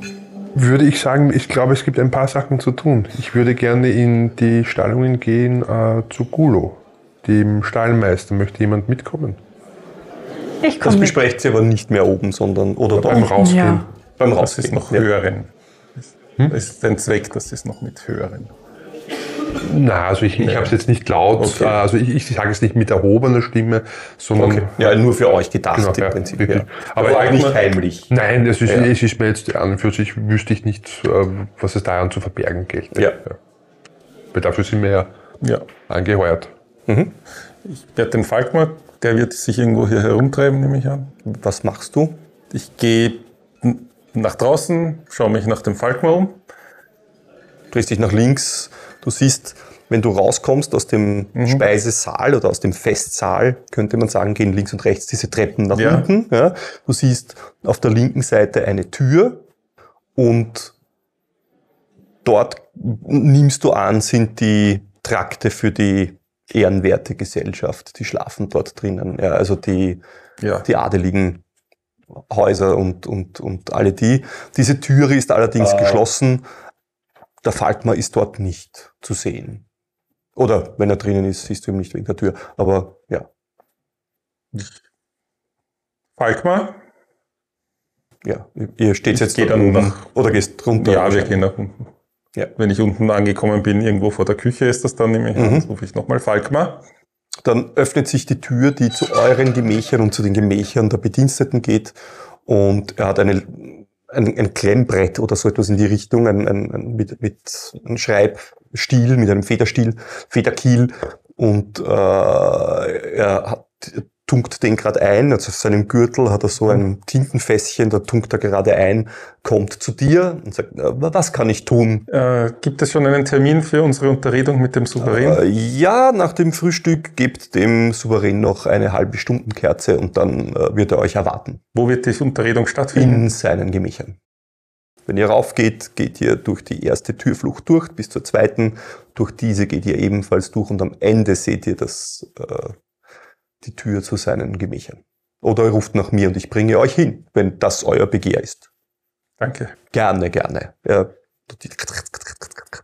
Speaker 6: würde ich sagen, ich glaube, es gibt ein paar Sachen zu tun. Ich würde gerne in die Stallungen gehen äh, zu Gulo, dem Stallmeister. Möchte jemand mitkommen?
Speaker 7: Ich
Speaker 1: Das
Speaker 7: komme mit.
Speaker 1: besprecht sie aber nicht mehr oben, sondern oder
Speaker 6: Beim. Rausgehen.
Speaker 7: Ja.
Speaker 1: Beim
Speaker 2: Das
Speaker 1: Rausgehen.
Speaker 2: ist noch
Speaker 1: ja.
Speaker 2: Höheren. Das ist ein Zweck, das ist noch mit höheren.
Speaker 6: Na, also ich, ich habe es jetzt nicht laut,
Speaker 2: Okay.
Speaker 6: äh, also ich, ich sage es nicht mit erhobener Stimme, sondern
Speaker 1: Okay. Ja, nur für euch gedacht
Speaker 6: Genau,
Speaker 1: im
Speaker 6: ja,
Speaker 1: Prinzip. Ja.
Speaker 6: Aber
Speaker 1: Aber, auch nicht heimlich.
Speaker 6: Nein, es ist,
Speaker 1: Ja.
Speaker 6: es ist mir jetzt an und für sich wüsste ich nicht, äh, was es daran zu verbergen gilt.
Speaker 1: Ja.
Speaker 6: Weil dafür sind wir ja
Speaker 2: Ja.
Speaker 6: angeheuert.
Speaker 2: Ich werde den Falkmar, der wird sich irgendwo hier herumtreiben, nehme ich an.
Speaker 1: Was machst du?
Speaker 2: Ich gehe nach draußen, schaue mich nach dem Falkmar um.
Speaker 1: drehst dich nach links. Du siehst, wenn du rauskommst aus dem
Speaker 2: Mhm.
Speaker 1: Speisesaal oder aus dem Festsaal, könnte man sagen, gehen links und rechts diese Treppen nach
Speaker 2: Ja.
Speaker 1: unten. Ja. Du siehst auf der linken Seite eine Tür und dort nimmst du an, sind die Trakte für die ehrenwerte Gesellschaft. Die schlafen dort drinnen. Ja, also die,
Speaker 2: Ja.
Speaker 1: die adeligen Häuser und, und, und alle die. Diese Türe ist allerdings
Speaker 2: Ah.
Speaker 1: geschlossen. Der Falkmar ist dort nicht zu sehen. Oder wenn er drinnen ist, siehst du ihn nicht wegen der Tür. Aber ja,
Speaker 2: Falkmar?
Speaker 1: ja. Ihr steht jetzt
Speaker 2: geh
Speaker 1: dort
Speaker 2: dann
Speaker 1: oben
Speaker 2: nach-
Speaker 1: oder gehst runter.
Speaker 2: Ja, wir gehen nach unten.
Speaker 1: Ja.
Speaker 2: Wenn ich unten angekommen bin, irgendwo vor der Küche ist das dann, nehme ich
Speaker 1: Mhm.
Speaker 2: rufe ich nochmal Falkmar.
Speaker 1: Dann öffnet sich die Tür, die zu euren Gemächern und zu den Gemächern der Bediensteten geht. Und er hat eine, ein, ein Klemmbrett oder so etwas in die Richtung, ein, ein, ein, mit, mit einem Schreibstiel, mit einem Federstiel, Federkiel. Und äh, er hat, tunkt den gerade ein, also auf seinem Gürtel hat er so ein Tintenfässchen, da tunkt er gerade ein, kommt zu dir und sagt, äh, was kann ich tun?
Speaker 2: Äh, gibt es schon einen Termin für unsere Unterredung mit dem Souverän?
Speaker 1: Äh, ja, nach dem Frühstück gebt dem Souverän noch eine halbe Stundenkerze und dann äh, wird er euch erwarten.
Speaker 2: Wo wird die Unterredung stattfinden?
Speaker 1: In seinen Gemächern. Wenn ihr raufgeht, geht ihr durch die erste Türflucht durch bis zur zweiten. Durch diese geht ihr ebenfalls durch und am Ende seht ihr das, äh, die Tür zu seinen Gemächern. Oder ihr ruft nach mir und ich bringe euch hin, wenn das euer Begehr ist.
Speaker 2: Danke.
Speaker 1: Gerne, gerne. Er,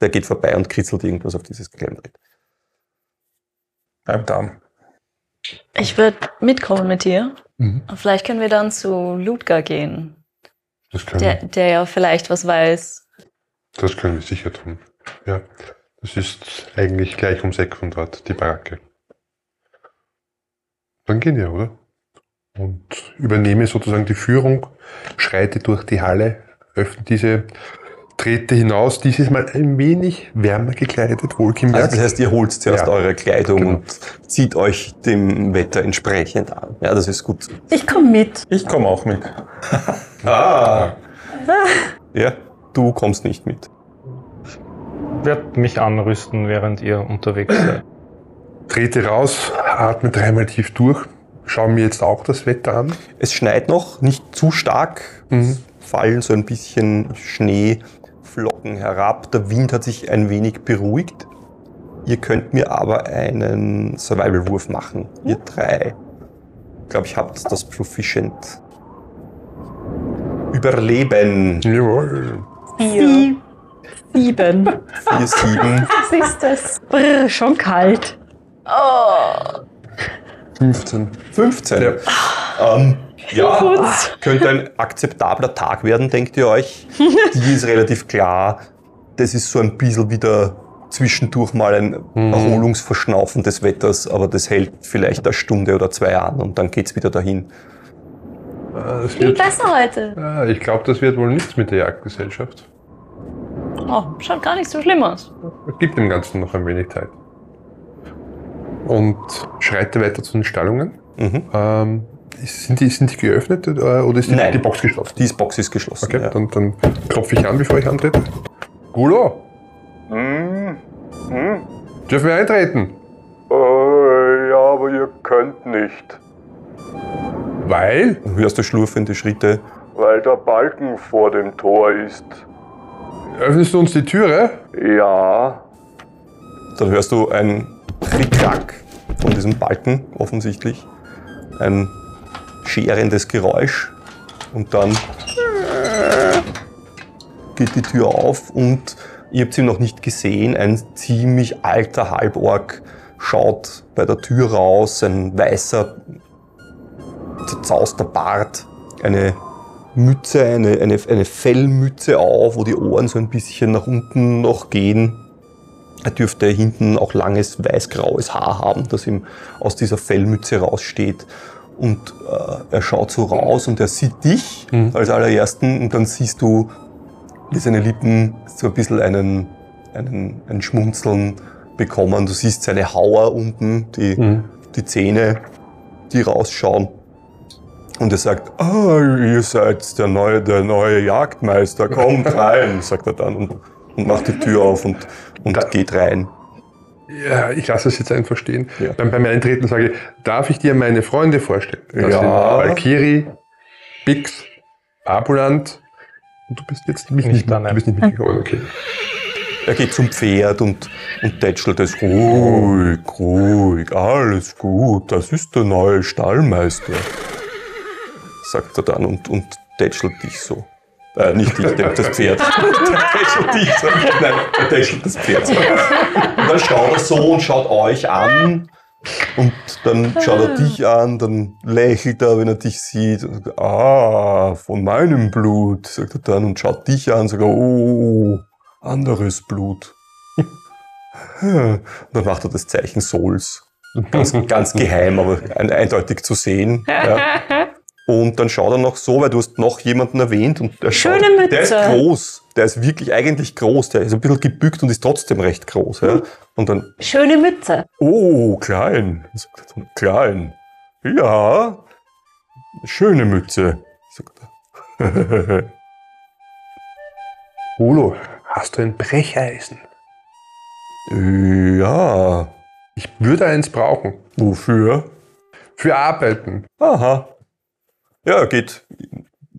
Speaker 1: der geht vorbei und kritzelt irgendwas auf dieses Klemmbrett.
Speaker 2: I'm done.
Speaker 5: Ich würde mitkommen mit dir.
Speaker 6: Mhm.
Speaker 5: Vielleicht können wir dann zu Ludger gehen,
Speaker 6: Das können,
Speaker 5: der, der ja vielleicht was weiß.
Speaker 6: das können wir sicher tun. Ja, das ist eigentlich gleich ums Eck von dort, die Baracke. Dann gehen wir, oder? Und übernehme sozusagen die Führung, schreite durch die Halle, öffne diese, trete hinaus, dieses Mal ein wenig wärmer gekleidet, wohlgemerkt.
Speaker 1: Also das heißt, ihr holt zuerst
Speaker 6: Ja.
Speaker 1: eure Kleidung
Speaker 6: Genau.
Speaker 1: und zieht euch dem Wetter entsprechend an. Ja, das ist gut.
Speaker 7: Ich komme mit.
Speaker 2: Ich komme auch mit.
Speaker 1: Ah. Ja, du kommst nicht mit.
Speaker 4: werde mich anrüsten, während ihr unterwegs seid.
Speaker 6: Trete raus, atme dreimal tief durch, schaue mir jetzt auch das Wetter an.
Speaker 1: Es schneit noch, nicht zu stark.
Speaker 6: Mhm.
Speaker 1: Es fallen so ein bisschen Schneeflocken herab. Der Wind hat sich ein wenig beruhigt. Ihr könnt mir aber einen Survival-Wurf machen. Ihr drei. glaube ich, habt das Proficient. Überleben.
Speaker 6: Jawohl.
Speaker 7: Vier. Sieben.
Speaker 1: 4, 7.
Speaker 7: Was ist das? Brr, schon kalt.
Speaker 6: 15.
Speaker 1: 15.
Speaker 6: Ja.
Speaker 1: Ähm, ja, könnte ein akzeptabler Tag werden, denkt ihr euch. Die ist relativ klar. Das ist so ein bisschen wieder zwischendurch mal ein Erholungsverschnaufen des Wetters, aber das hält vielleicht eine Stunde oder zwei an und dann geht's wieder dahin.
Speaker 6: Ah, Das
Speaker 5: Viel
Speaker 6: wird,
Speaker 5: besser heute.
Speaker 6: ich glaube, das wird wohl nichts mit der Jagdgesellschaft.
Speaker 5: Oh, schaut gar nicht so schlimm aus.
Speaker 6: Gibt dem Ganzen noch ein wenig Zeit. Und schreite weiter zu den Stallungen.
Speaker 1: Mhm.
Speaker 6: Ähm, sind, die, sind die geöffnet äh, oder ist die,
Speaker 1: Nein.
Speaker 6: die Box geschlossen?
Speaker 1: Die Box ist geschlossen.
Speaker 6: Okay,
Speaker 1: ja.
Speaker 6: dann, dann klopfe ich an, bevor ich antrete. Gulo,
Speaker 1: Hm,
Speaker 6: dürfen wir eintreten?
Speaker 1: Äh, ja, aber ihr könnt nicht.
Speaker 6: Weil?
Speaker 1: Dann hörst du schlurfende Schritte.
Speaker 8: Weil der Balken vor dem Tor ist.
Speaker 6: Öffnest du uns die Türe?
Speaker 8: Ja.
Speaker 1: Dann hörst du ein Krick-Krack von diesem Balken, offensichtlich. Ein scherendes Geräusch. Und dann geht die Tür auf und ihr habt ihn noch nicht gesehen. Ein ziemlich alter Halborg schaut bei der Tür raus. Ein weißer, zerzauster Bart. Eine Mütze, eine, eine, eine Fellmütze auf, wo die Ohren so ein bisschen nach unten noch gehen. Er dürfte hinten auch langes weiß-graues Haar haben, das ihm aus dieser Fellmütze raussteht. Und äh, er schaut so raus und er sieht dich als allerersten und dann siehst du, wie seine Lippen so ein bisschen einen, einen, ein Schmunzeln bekommen. Du siehst seine Hauer unten, die, die Zähne, die rausschauen. Und er sagt, ah, ihr seid der neue, der neue Jagdmeister, kommt rein, sagt er dann und, und macht die Tür auf und, und geht rein.
Speaker 6: Ja, ich lasse es jetzt einfach stehen.
Speaker 1: Ja.
Speaker 6: Beim, beim Eintreten sage ich, darf ich dir meine Freunde vorstellen? Das
Speaker 1: Ja.
Speaker 6: sind Valkyrie, Bix, Abuland. Und du bist jetzt nicht,
Speaker 4: Nicht
Speaker 6: nicht
Speaker 4: da,
Speaker 6: du bist nicht mitgekommen, okay.
Speaker 1: Er geht zum Pferd und, und tätschelt es ruhig, ruhig, alles gut, das ist der neue Stallmeister, sagt er dann und, und tätschelt dich so. Äh, nicht dich, der- das Pferd. Der dich. Nein, er tätschelt das Pferd. Und dann schaut er so und schaut euch an und dann schaut er dich an, dann lächelt er, wenn er dich sieht. Und sagt, ah, von meinem Blut, sagt er dann und schaut dich an und sagt, oh, anderes Blut. Und dann macht er das Zeichen Souls. Ganz, ganz geheim, aber ein, eindeutig zu sehen. Ja. Und dann schaut er noch so, weil du hast noch jemanden erwähnt und der
Speaker 7: Schöne
Speaker 1: schaut,
Speaker 7: Mütze.
Speaker 1: Der ist groß. Der ist wirklich eigentlich groß. Der ist ein bisschen gebückt und ist trotzdem recht groß. Ja. Und dann,
Speaker 7: Schöne Mütze.
Speaker 1: oh, klein. Dann, Klein. Ja. Schöne Mütze.
Speaker 6: Ulo, hast du ein Brecheisen?
Speaker 1: ja.
Speaker 6: Ich würde eins brauchen.
Speaker 1: Wofür?
Speaker 6: Für Arbeiten.
Speaker 1: Aha. Ja, er geht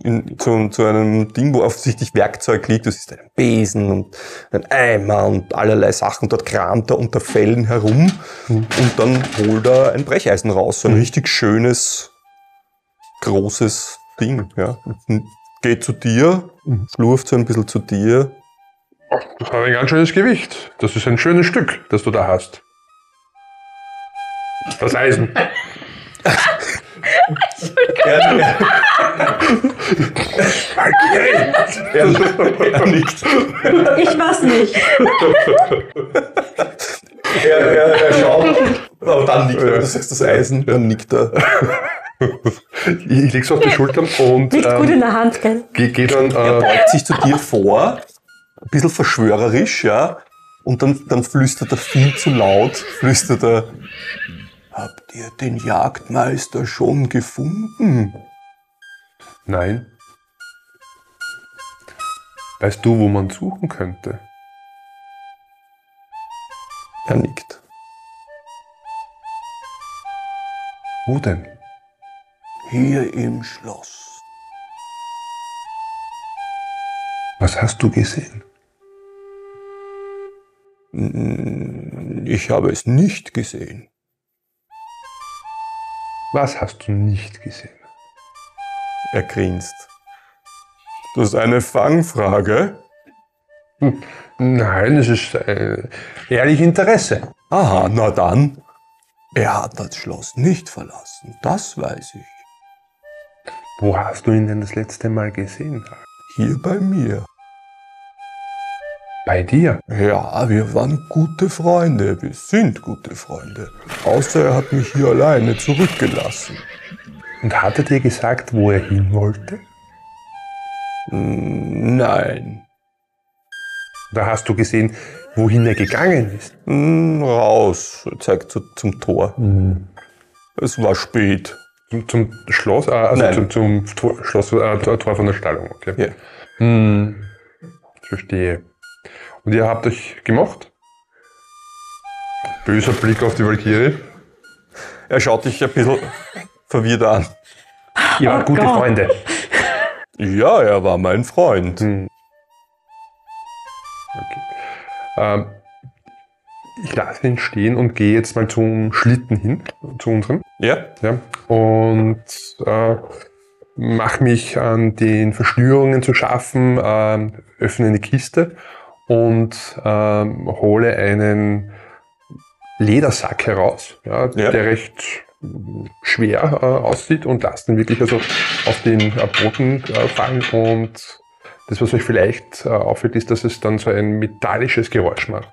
Speaker 1: in, zu, zu einem Ding, wo offensichtlich Werkzeug liegt. Das ist ein Besen und ein Eimer und allerlei Sachen. Dort kramt er unter Fellen herum und dann holt er ein Brecheisen raus. So ein richtig schönes, großes Ding. Ja. Und geht zu dir, schlurft so ein bisschen zu dir.
Speaker 6: Das hat ein ganz schönes Gewicht. Das ist ein schönes Stück, das du da hast. Das Eisen.
Speaker 1: Er, er, er, er nickt.
Speaker 7: Ich weiß nicht.
Speaker 1: Er, er, er schaut, aber dann nickt er. Du sagst das Eisen, dann nickt er.
Speaker 6: Ich, leg's auf die Schultern und
Speaker 7: Nicht gut in
Speaker 6: ähm,
Speaker 7: der Hand, gell?
Speaker 6: gehe geh dann.
Speaker 1: Er
Speaker 6: Äh,
Speaker 1: beugt sich zu dir vor, ein bisschen verschwörerisch, ja, und dann, dann flüstert er viel zu laut, flüstert er, habt ihr den Jagdmeister schon gefunden?
Speaker 6: nein. Weißt du, wo man suchen könnte?
Speaker 1: Er nickt.
Speaker 6: Wo denn?
Speaker 1: Hier im Schloss.
Speaker 6: Was hast du gesehen?
Speaker 1: Ich habe es nicht gesehen.
Speaker 6: Was hast du nicht gesehen?
Speaker 1: Er grinst. Das ist eine Fangfrage.
Speaker 6: Nein, es ist äh, ehrlich Interesse.
Speaker 1: Aha, na dann. Er hat das Schloss nicht verlassen, das weiß ich.
Speaker 6: Wo hast du ihn denn das letzte Mal gesehen?
Speaker 1: Hier bei mir.
Speaker 6: Bei dir?
Speaker 1: Ja, wir waren gute Freunde, wir sind gute Freunde. Außer er hat mich hier alleine zurückgelassen.
Speaker 6: Und hat er dir gesagt, wo er hin wollte?
Speaker 1: Hm, Nein.
Speaker 6: Da hast du gesehen, wohin er gegangen ist.
Speaker 1: Hm, Raus, er zeigt zu, zum Tor. Es war spät.
Speaker 6: Zum, zum Schloss, äh, also
Speaker 1: Nein.
Speaker 6: zum, zum Tor, Schloss, äh, Tor von der Stallung, okay.
Speaker 1: Ja.
Speaker 6: Hm, ich verstehe. Und ihr habt euch gemocht? Böser Blick auf die Valkyrie.
Speaker 1: Er schaut dich ein bisschen verwirrt an.
Speaker 6: Ihr wart gute
Speaker 7: Gott.
Speaker 6: Freunde.
Speaker 1: Ja, er war mein Freund.
Speaker 6: Hm. Ähm, ich lasse ihn stehen und gehe jetzt mal zum Schlitten hin, zu unserem.
Speaker 1: Ja?
Speaker 6: Ja, und äh, mache mich an den Verschnürungen zu schaffen, ähm, öffne eine Kiste und ähm, hole einen Ledersack heraus, ja,
Speaker 1: Ja.
Speaker 6: der recht schwer äh, aussieht und lasse den wirklich also auf den äh, Boden äh, fallen und das, was euch vielleicht äh, auffällt, ist, dass es dann so ein metallisches Geräusch macht.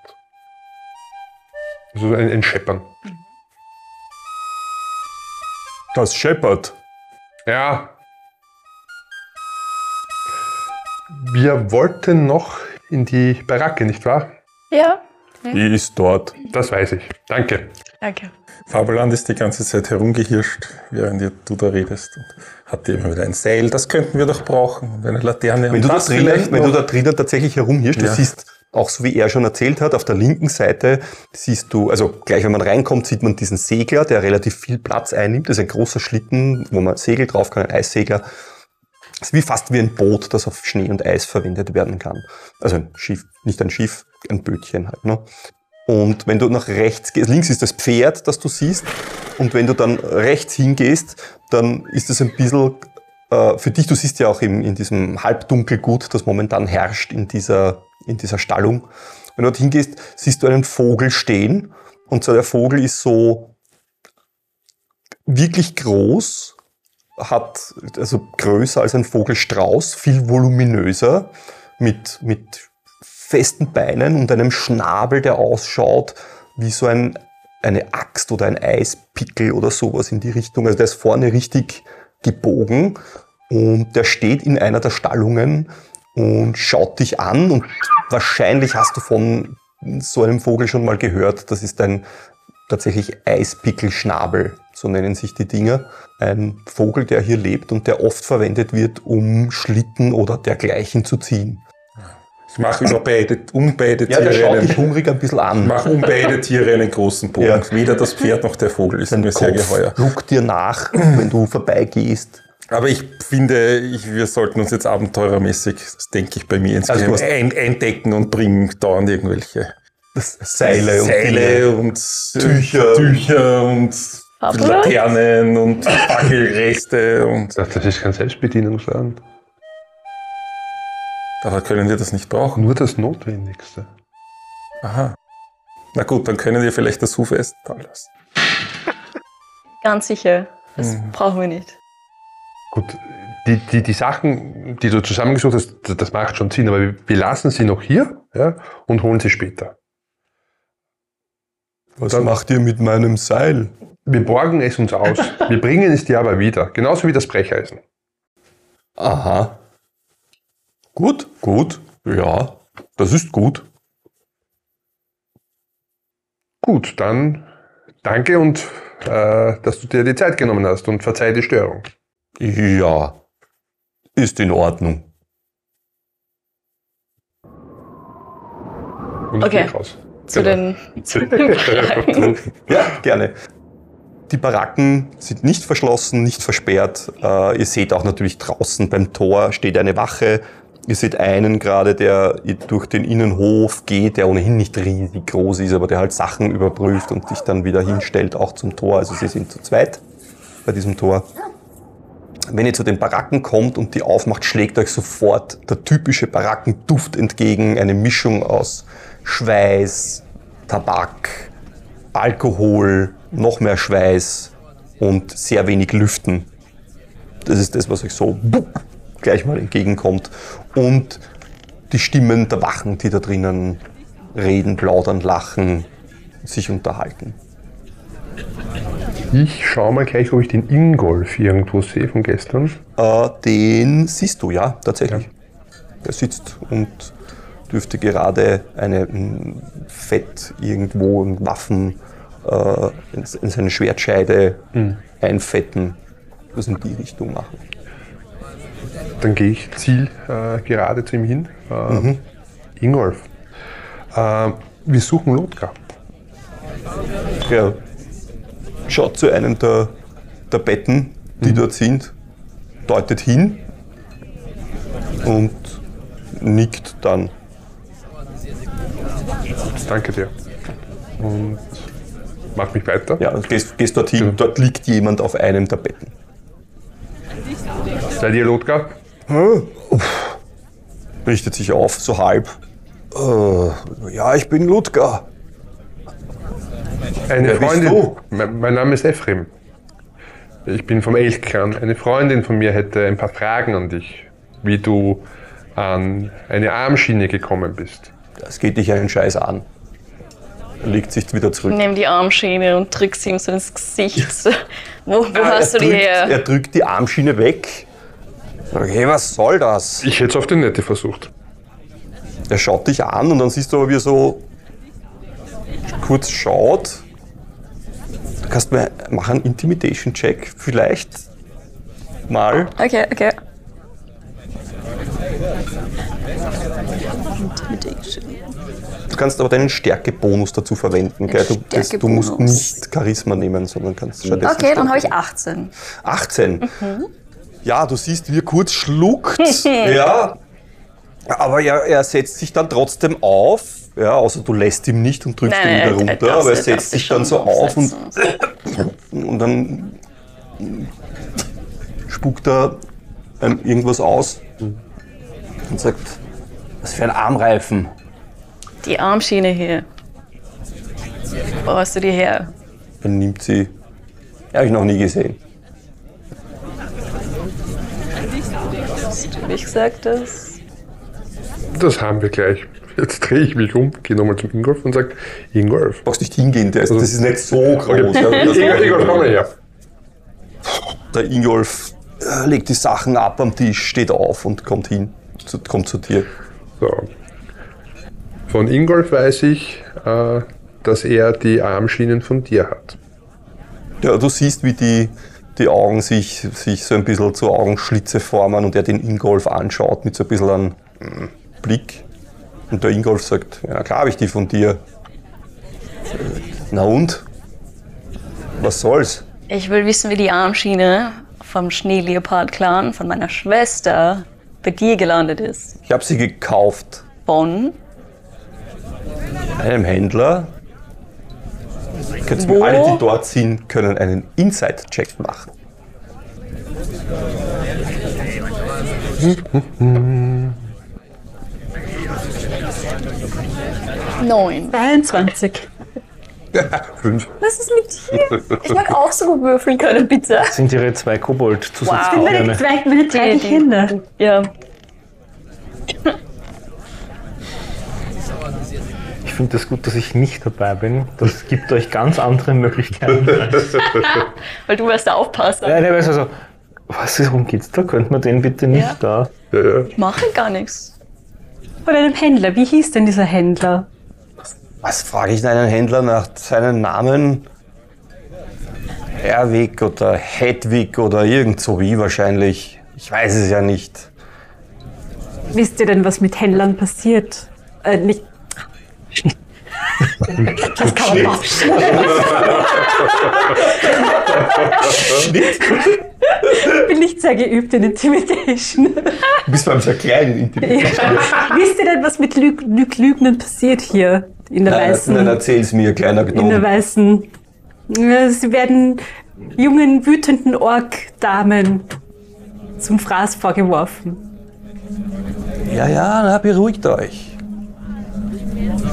Speaker 6: Also ein, ein Scheppern.
Speaker 1: Das scheppert.
Speaker 6: Ja. Wir wollten noch in die Baracke, nicht wahr?
Speaker 5: Ja,
Speaker 1: Die ist dort.
Speaker 6: Das weiß ich. Danke.
Speaker 5: danke.
Speaker 2: Fabuland ist die ganze Zeit herumgehirscht, während du da redest. Und hatte immer wieder ein Seil, das könnten wir doch brauchen. Und eine Laterne.
Speaker 1: Wenn
Speaker 2: und
Speaker 1: du, da
Speaker 2: das
Speaker 1: drinnen, wenn du da drinnen tatsächlich herumhirschst,
Speaker 2: Ja.
Speaker 1: du siehst, auch so wie er schon erzählt hat, auf der linken Seite siehst du, also gleich wenn man reinkommt, sieht man diesen Segler, der relativ viel Platz einnimmt. Das ist ein großer Schlitten, wo man Segel drauf kann, ein Eissegler. Ist wie fast wie ein Boot, das auf Schnee und Eis verwendet werden kann. Also ein Schiff, nicht ein Schiff, ein Bötchen halt. Ne? Und wenn du nach rechts gehst, links ist das Pferd, das du siehst. Und wenn du dann rechts hingehst, dann ist es ein bisschen äh, für dich, du siehst ja auch im, in diesem Halbdunkelgut, das momentan herrscht in dieser, in dieser Stallung. Wenn du dort hingehst, siehst du einen Vogel stehen. Und so der Vogel ist so wirklich groß, hat also größer als ein Vogelstrauß, viel voluminöser, mit, mit festen Beinen und einem Schnabel, der ausschaut wie so ein, eine Axt oder ein Eispickel oder sowas in die Richtung. Also der ist vorne richtig gebogen und der steht in einer der Stallungen und schaut dich an und wahrscheinlich hast du von so einem Vogel schon mal gehört. Das ist ein tatsächlich Eispickelschnabel, so nennen sich die Dinger. Ein Vogel, der hier lebt und der oft verwendet wird, um Schlitten oder dergleichen zu ziehen.
Speaker 2: Ich mache über beide, um beide
Speaker 1: Ja,
Speaker 2: Tiere
Speaker 1: schaut dich
Speaker 2: einen,
Speaker 1: hungrig ein bisschen
Speaker 2: ich
Speaker 1: an.
Speaker 2: mache um beide Tiere einen großen Bogen.
Speaker 1: Ja.
Speaker 2: Weder das Pferd noch der Vogel ist
Speaker 1: Sein
Speaker 2: mir sehr
Speaker 1: Kopf
Speaker 2: geheuer.
Speaker 1: guckt dir nach, wenn du vorbeigehst.
Speaker 2: Aber ich finde, ich, wir sollten uns jetzt abenteurermäßig, das denke ich bei mir
Speaker 1: Also du hast-
Speaker 2: ein, eindecken und bringen dauernd irgendwelche
Speaker 1: Seile und
Speaker 2: Seile
Speaker 1: Dinge.
Speaker 2: und
Speaker 1: Tücher.
Speaker 2: Tücher und
Speaker 5: Fabuland?
Speaker 2: Laternen und Fackelreste und
Speaker 6: Das, das ist kein Selbstbedienungsladen.
Speaker 2: aber können wir das nicht brauchen?
Speaker 6: Nur das Notwendigste.
Speaker 2: Aha. Na gut, dann können wir vielleicht das Hufessen da lassen.
Speaker 5: Ganz sicher. Das brauchen wir nicht.
Speaker 6: Gut, die, die, die Sachen, die du zusammengesucht hast, das, das macht schon Sinn, aber wir, wir lassen sie noch hier ja, und holen sie später.
Speaker 1: Was
Speaker 6: Dann-
Speaker 1: macht ihr mit meinem Seil?
Speaker 6: Wir borgen es uns aus. Wir bringen es dir aber wieder. Genauso wie das Brecheisen.
Speaker 1: Aha. Gut, gut. Ja, das ist gut.
Speaker 6: Gut, dann danke und äh, dass du dir die Zeit genommen hast und verzeih die Störung.
Speaker 1: Ja, ist in Ordnung.
Speaker 6: Und
Speaker 5: Okay.
Speaker 6: ich geh raus.
Speaker 5: Zu
Speaker 6: Genau.
Speaker 5: den
Speaker 1: Ja, gerne. Die Baracken sind nicht verschlossen, nicht versperrt. Äh, ihr seht auch natürlich draußen beim Tor steht eine Wache. Ihr seht einen gerade, der durch den Innenhof geht, der ohnehin nicht riesig groß ist, aber der halt Sachen überprüft und dich dann wieder hinstellt, auch zum Tor. Also sie sind zu zweit. bei diesem Tor. Wenn ihr zu den Baracken kommt und die aufmacht, schlägt euch sofort der typische Barackenduft entgegen. Eine Mischung aus Schweiß, Tabak, Alkohol, noch mehr Schweiß und sehr wenig Lüften. Das ist das, was euch so gleich mal entgegenkommt. Und die Stimmen der Wachen, die da drinnen reden, plaudern, lachen, sich unterhalten.
Speaker 6: Ich schaue mal gleich, ob ich den Ingolf irgendwo sehe von gestern.
Speaker 1: Äh, den siehst du, ja, tatsächlich. Er sitzt und dürfte gerade eine m, Fett irgendwo in Waffen äh, in, in seine Schwertscheide einfetten. Das in die Richtung machen.
Speaker 6: Dann gehe ich Ziel äh, gerade zu ihm hin. Äh, Ingolf, äh, wir suchen Lothar.
Speaker 1: Er schaut zu einem der, der Betten, die dort sind, deutet hin und nickt dann.
Speaker 6: Danke dir. Und mach mich weiter.
Speaker 1: Ja, du gehst, gehst dorthin, dort liegt jemand auf einem der Betten.
Speaker 6: Seid ihr Lothar?
Speaker 1: Richtet sich auf, so halb. Äh, ja, ich bin Ludger.
Speaker 6: Eine
Speaker 1: Wer
Speaker 6: Freundin. Mein, mein Name ist Ephraim. Ich bin vom Elchclan. Eine Freundin von mir hätte ein paar Fragen an dich, wie du an eine Armschiene gekommen bist.
Speaker 1: Das geht dich einen Scheiß an. Er legt sich wieder zurück.
Speaker 5: Nimm die Armschiene und drückst ihm so ins Gesicht. wo wo
Speaker 1: Ah,
Speaker 5: hast du die her?
Speaker 1: Er drückt die Armschiene weg. Okay, was soll das?
Speaker 6: Ich hätte es auf den Nette versucht.
Speaker 1: Er schaut dich an und dann siehst du aber, wie er so kurz schaut. Du kannst mir machen einen Intimidation-Check vielleicht mal.
Speaker 5: Okay, okay.
Speaker 1: Kannst aber deinen Stärkebonus dazu verwenden. Gell? Du, das, du musst nicht Charisma nehmen, sondern kannst stattdessen
Speaker 5: Okay, dann habe ich 18.
Speaker 1: 18. Ja, du siehst, wie er kurz schluckt. ja. Aber er, er setzt sich dann trotzdem auf. Ja, außer du lässt ihn nicht und drückst
Speaker 5: Nein,
Speaker 1: ihn
Speaker 5: er-
Speaker 1: wieder
Speaker 5: er
Speaker 1: runter. aber er setzt
Speaker 5: sich
Speaker 1: dann so auf und, und dann spuckt er ähm, irgendwas aus und sagt, was für ein Armreifen.
Speaker 5: Die Armschiene hier. Wo hast du die her?
Speaker 1: Er nimmt sie. Habe ich noch nie gesehen.
Speaker 5: Hast du nicht gesagt, dass.
Speaker 6: Das haben wir gleich. Jetzt drehe ich mich um, gehe nochmal zum Ingolf und sage, Ingolf.
Speaker 1: Du brauchst nicht hingehen, der ist, das ist nicht so groß.
Speaker 6: Okay.
Speaker 1: Ja, das
Speaker 6: Ingolf, Ingolf, komm mal her.
Speaker 1: Der Ingolf äh, legt die Sachen ab am Tisch, steht auf und kommt hin, zu, kommt zu dir.
Speaker 6: So. Von Ingolf weiß ich, äh, dass er die Armschienen von dir hat.
Speaker 1: Ja, du siehst, wie die, die Augen sich, sich so ein bisschen zu Augenschlitze formen und er den Ingolf anschaut mit so ein bisschen einem mm, Blick. Und der Ingolf sagt, ja klar habe ich die von dir. Äh, Na und? Was soll's?
Speaker 5: Ich will wissen, wie die Armschiene vom Schneeleopard-Clan von meiner Schwester bei dir gelandet ist.
Speaker 1: Ich habe sie gekauft.
Speaker 5: Von?
Speaker 1: Einem Händler. Könnt
Speaker 5: Wo?
Speaker 1: mir alle, die dort sind, können einen Inside-Check machen.
Speaker 5: Neun.
Speaker 7: 22.
Speaker 6: Fünf.
Speaker 5: Was ist mit dir? Ich mag auch so gut würfeln können, bitte.
Speaker 4: Sind ihre zwei
Speaker 7: Meine,
Speaker 4: Kobold-Zusatzgehirne.
Speaker 7: zwei, meine drei
Speaker 5: Die- die-
Speaker 7: Kinder.
Speaker 5: Ja.
Speaker 4: Ich finde es das gut, dass ich nicht dabei bin. Das gibt euch ganz andere Möglichkeiten.
Speaker 5: Weil du wärst der Aufpasser.
Speaker 4: ja, der weiß also, was, worum geht's da? Könnte man den bitte nicht
Speaker 5: Ja.
Speaker 4: da?
Speaker 6: Ja, ja.
Speaker 5: Ich mache gar nichts.
Speaker 7: Von einem Händler. Wie hieß denn dieser Händler?
Speaker 1: Was frage ich einen Händler nach seinem Namen? Herwig oder Hedwig oder irgend so wie wahrscheinlich. Ich weiß es ja nicht.
Speaker 7: Wisst ihr denn, was mit Händlern passiert? Äh, nicht. Das kann man aufschneiden. Ich bin nicht sehr geübt in Intimidation.
Speaker 1: Du bist beim sehr kleinen Intimidation.
Speaker 7: Wisst ihr denn, was mit Lüg Lüg Lügnen passiert hier in der
Speaker 1: Nein,
Speaker 7: weißen,
Speaker 1: nein, erzähl's mir, kleiner
Speaker 7: in der
Speaker 1: Gnome.
Speaker 7: weißen? Ja, Sie werden jungen, wütenden Ork-Damen zum Fraß vorgeworfen.
Speaker 1: Ja, ja, na, beruhigt euch.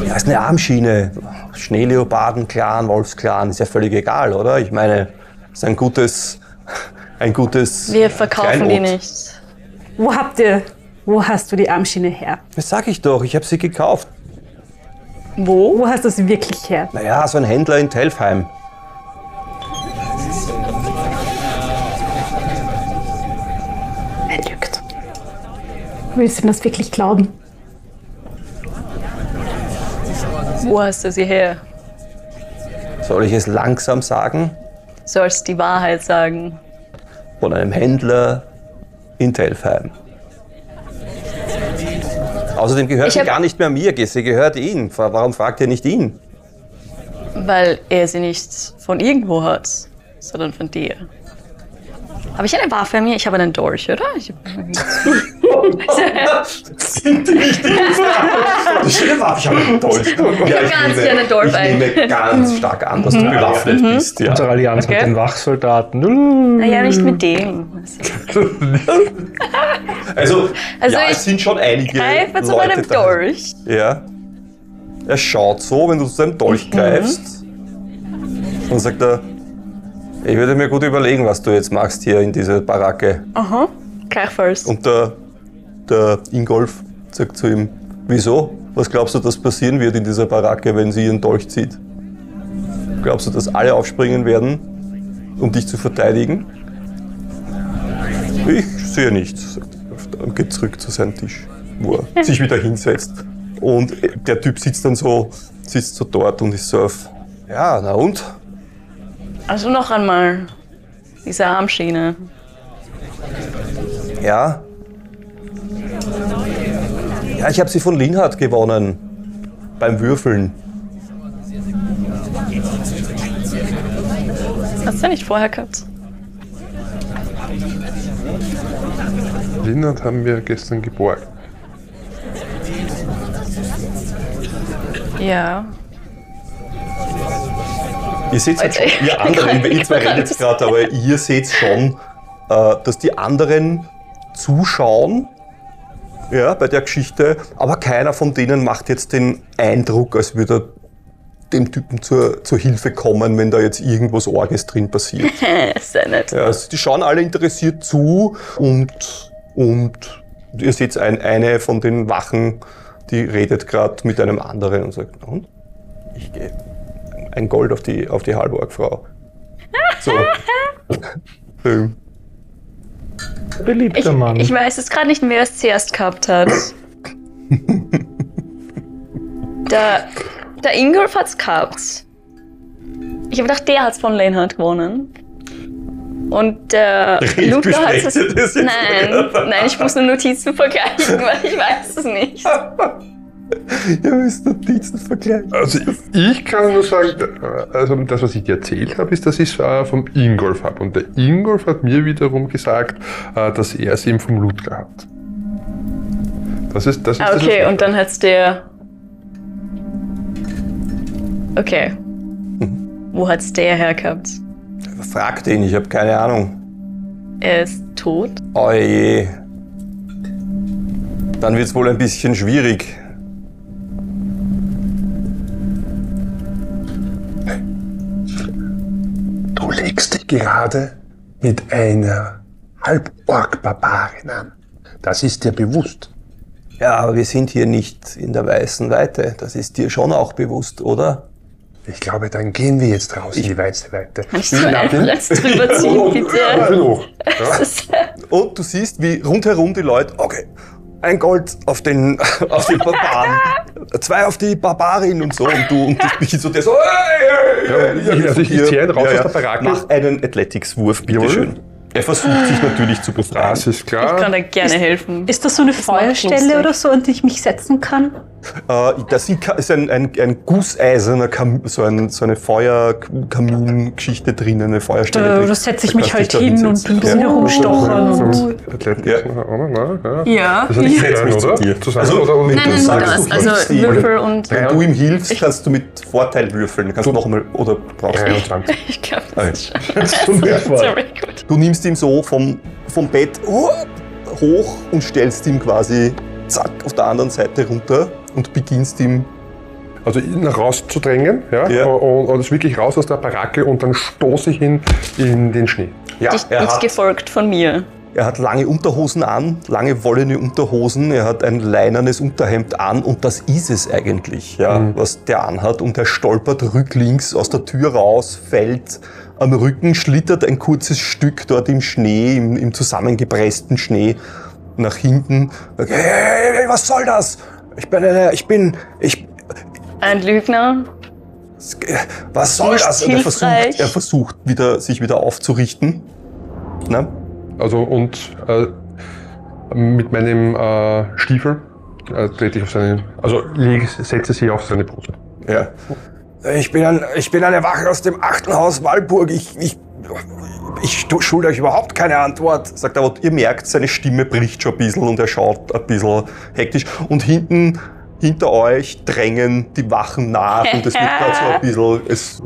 Speaker 1: Ja, ist eine Armschiene. Schneeleoparden, Clan, Wolfsklan, ist ja völlig egal, oder? Ich meine, ist ein gutes, ein gutes.
Speaker 5: Wir verkaufen die
Speaker 1: Kleinod.
Speaker 5: nicht.
Speaker 7: Wo habt ihr, wo hast du die Armschiene her?
Speaker 1: Das sag ich doch, ich habe sie gekauft.
Speaker 5: Wo?
Speaker 7: Wo hast du sie wirklich her?
Speaker 1: Naja, so ein Händler in Telfheim.
Speaker 7: Er lügt. Willst du das wirklich glauben?
Speaker 5: Wo hast du sie her?
Speaker 1: Soll ich es langsam sagen?
Speaker 5: Sollst die Wahrheit sagen.
Speaker 1: Von einem Händler in Telfheim. Außerdem gehört sie gar nicht mehr mir, sie gehört ihn. Warum fragt ihr nicht ihn?
Speaker 5: Weil er sie nicht von irgendwo hat, sondern von dir. Habe ich eine Waffe an mir? Ich habe einen Dolch, oder? Ich,
Speaker 1: Sind die nicht die Schöne Waffe, ich habe einen Dolch. Ja, ich
Speaker 5: ganz
Speaker 1: nehme-
Speaker 5: Dolch
Speaker 1: Ich nehme ganz stark an, dass du bewaffnet bist. Ja.
Speaker 4: Unsere Allianz
Speaker 5: Okay.
Speaker 4: mit den Wachsoldaten.
Speaker 5: naja, nicht mit dem.
Speaker 1: Also,
Speaker 5: Also
Speaker 1: ja,
Speaker 5: ich
Speaker 1: es sind schon einige
Speaker 5: Greife zu
Speaker 1: Leute
Speaker 5: meinem
Speaker 1: da.
Speaker 5: Dolch.
Speaker 1: Ja. Er schaut so, wenn du zu deinem Dolch greifst. Und sagt er, ich würde mir gut überlegen, was du jetzt machst hier in dieser Baracke.
Speaker 5: Aha, gleichfalls.
Speaker 1: Und der, der Ingolf sagt zu ihm, wieso? Was glaubst du, dass passieren wird in dieser Baracke, wenn sie ihren Dolch zieht? Glaubst du, dass alle aufspringen werden, um dich zu verteidigen? Ich sehe nichts, sagt er und geht zurück zu seinem Tisch, wo er sich wieder hinsetzt. Und der Typ sitzt dann so, sitzt so dort und ist so auf, ja, na und?
Speaker 5: Also noch einmal. Diese Armschiene.
Speaker 1: Ja. Ja, ich habe sie von Linhard gewonnen. Beim Würfeln.
Speaker 5: Hast du nicht vorher gehabt?
Speaker 6: Lindert haben wir gestern geborgen.
Speaker 5: Ja.
Speaker 1: Ihr seht
Speaker 5: Also,
Speaker 1: schon, ihr anderen, ihr zwei redet jetzt gerade, aber ihr seht schon, äh, dass die anderen zuschauen ja, bei der Geschichte, aber keiner von denen macht jetzt den Eindruck, als würde er dem Typen zur, zur Hilfe kommen, wenn da jetzt irgendwas Orges drin passiert.
Speaker 5: Sehr nett.
Speaker 1: Ja, also die schauen alle interessiert zu und, und ihr seht ein, eine von den Wachen, die redet gerade mit einem anderen und sagt, "Na und? Ich gehe ein Gold auf die, auf die Halborg-Frau. So.
Speaker 4: Beliebter
Speaker 5: Ich,
Speaker 4: Mann.
Speaker 5: ich weiß jetzt gerade nicht, wer es zuerst gehabt hat. der, der Ingolf hat's gehabt. Ich habe gedacht, der hat's von Lenhard gewonnen. Und der hat's.
Speaker 1: bespreche das jetzt
Speaker 5: Nein, nein, ich muss nur Notizen vergleichen, weil ich weiß es nicht.
Speaker 1: Ihr müsst Notizen vergleichen.
Speaker 6: Also ich kann nur sagen, also das, was ich dir erzählt habe, ist, dass ich es äh, vom Ingolf habe. Und der Ingolf hat mir wiederum gesagt, äh, dass er es eben vom Ludger hat. Das ist das. Ist
Speaker 5: Ah,
Speaker 6: das
Speaker 5: okay,
Speaker 6: was-
Speaker 5: und dann hat's der. Okay. Wo hat's der hergehabt?
Speaker 1: Fragt ihn, ich habe keine Ahnung.
Speaker 5: Er ist tot.
Speaker 1: Oje. Dann wird es wohl ein bisschen schwierig.
Speaker 6: Gerade mit einer Halborg-Barbarin an. Das ist dir bewusst.
Speaker 1: Ja, aber wir sind hier nicht in der weißen Weite. Das ist dir schon auch bewusst, oder?
Speaker 6: Ich glaube, dann gehen wir jetzt raus in die weiße Weite.
Speaker 5: Kannst du jetzt drüber ziehen, bitte?
Speaker 6: Öffne hoch. Ja.
Speaker 5: Ist-
Speaker 1: Und du siehst, wie rundherum die Leute, okay, ein Gold auf den, auf den Barbaren, zwei auf die Barbarin und so. Und du und das bist so der so, hey, hey, hey,
Speaker 6: Ja, ich- also ich- ich ziehe ihn raus aus der Baracke.
Speaker 1: Mach einen Athletics-Wurf, bitteschön. Er versucht sich natürlich zu befreien.
Speaker 6: Das ist
Speaker 5: Ich
Speaker 6: klar.
Speaker 5: kann da gerne helfen.
Speaker 7: Ist das so eine Feuerstelle oder so, an die ich mich setzen kann?
Speaker 1: Äh, das ist ein, ein, ein gusseiserner, Kam so, ein, so eine Feuerkamin-Geschichte drinnen, eine Feuerstelle.
Speaker 7: Da,
Speaker 1: drin.
Speaker 7: da setze ich
Speaker 1: Da
Speaker 7: mich halt
Speaker 1: du
Speaker 7: hin und ein bisschen
Speaker 1: Ja.
Speaker 7: herumstochern.
Speaker 1: Ja. Ich setz
Speaker 6: sein,
Speaker 1: mich zu dir.
Speaker 6: Zusammen
Speaker 1: Also,
Speaker 6: oder?
Speaker 5: Nein,
Speaker 1: du
Speaker 5: nein,
Speaker 1: sagst,
Speaker 5: das.
Speaker 1: du
Speaker 5: Also. Würfel und.
Speaker 1: Wenn du ihm hilfst, kannst du mit Vorteil würfeln. Du kannst nochmal oder brauchst du nicht.
Speaker 6: 23.
Speaker 5: Ich glaube, das ist schon. Sorry, gut.
Speaker 1: Du nimmst ihn so vom, vom Bett hoch und stellst ihm quasi zack auf der anderen Seite runter und beginnst ihm.
Speaker 6: Also ihn rauszudrängen, ja,
Speaker 1: Ja.
Speaker 6: Und, und ist wirklich raus aus der Baracke und dann stoße ich ihn in den Schnee.
Speaker 1: Ja,
Speaker 5: Dich
Speaker 1: er hat,
Speaker 5: gefolgt von mir.
Speaker 1: er hat lange Unterhosen an, lange wollene Unterhosen, er hat ein leinernes Unterhemd an und das ist es eigentlich, ja, was der anhat. Und er stolpert rücklings aus der Tür raus, fällt am Rücken, schlittert ein kurzes Stück dort im Schnee, im, im zusammengepressten Schnee nach hinten. Hey, hey, hey, was soll das? Ich bin eine, ich bin, ich,
Speaker 5: Ein Lügner.
Speaker 1: was soll
Speaker 5: Nicht
Speaker 1: das? Und er versucht, er versucht wieder, sich wieder aufzurichten. Ne?
Speaker 6: Also und äh, mit meinem äh, Stiefel äh, trete ich auf seine, also leg, setze sie auf seine Brust.
Speaker 1: Ja. Ich bin, ein, ich bin eine Wache aus dem achten Haus Walburg. Ich, ich, ich schulde euch überhaupt keine Antwort. Sagt er, aber ihr merkt, seine Stimme bricht schon ein bisschen und er schaut ein bisschen hektisch. Und hinten, hinter euch drängen die Wachen nach und es wird gerade so ein bisschen, es,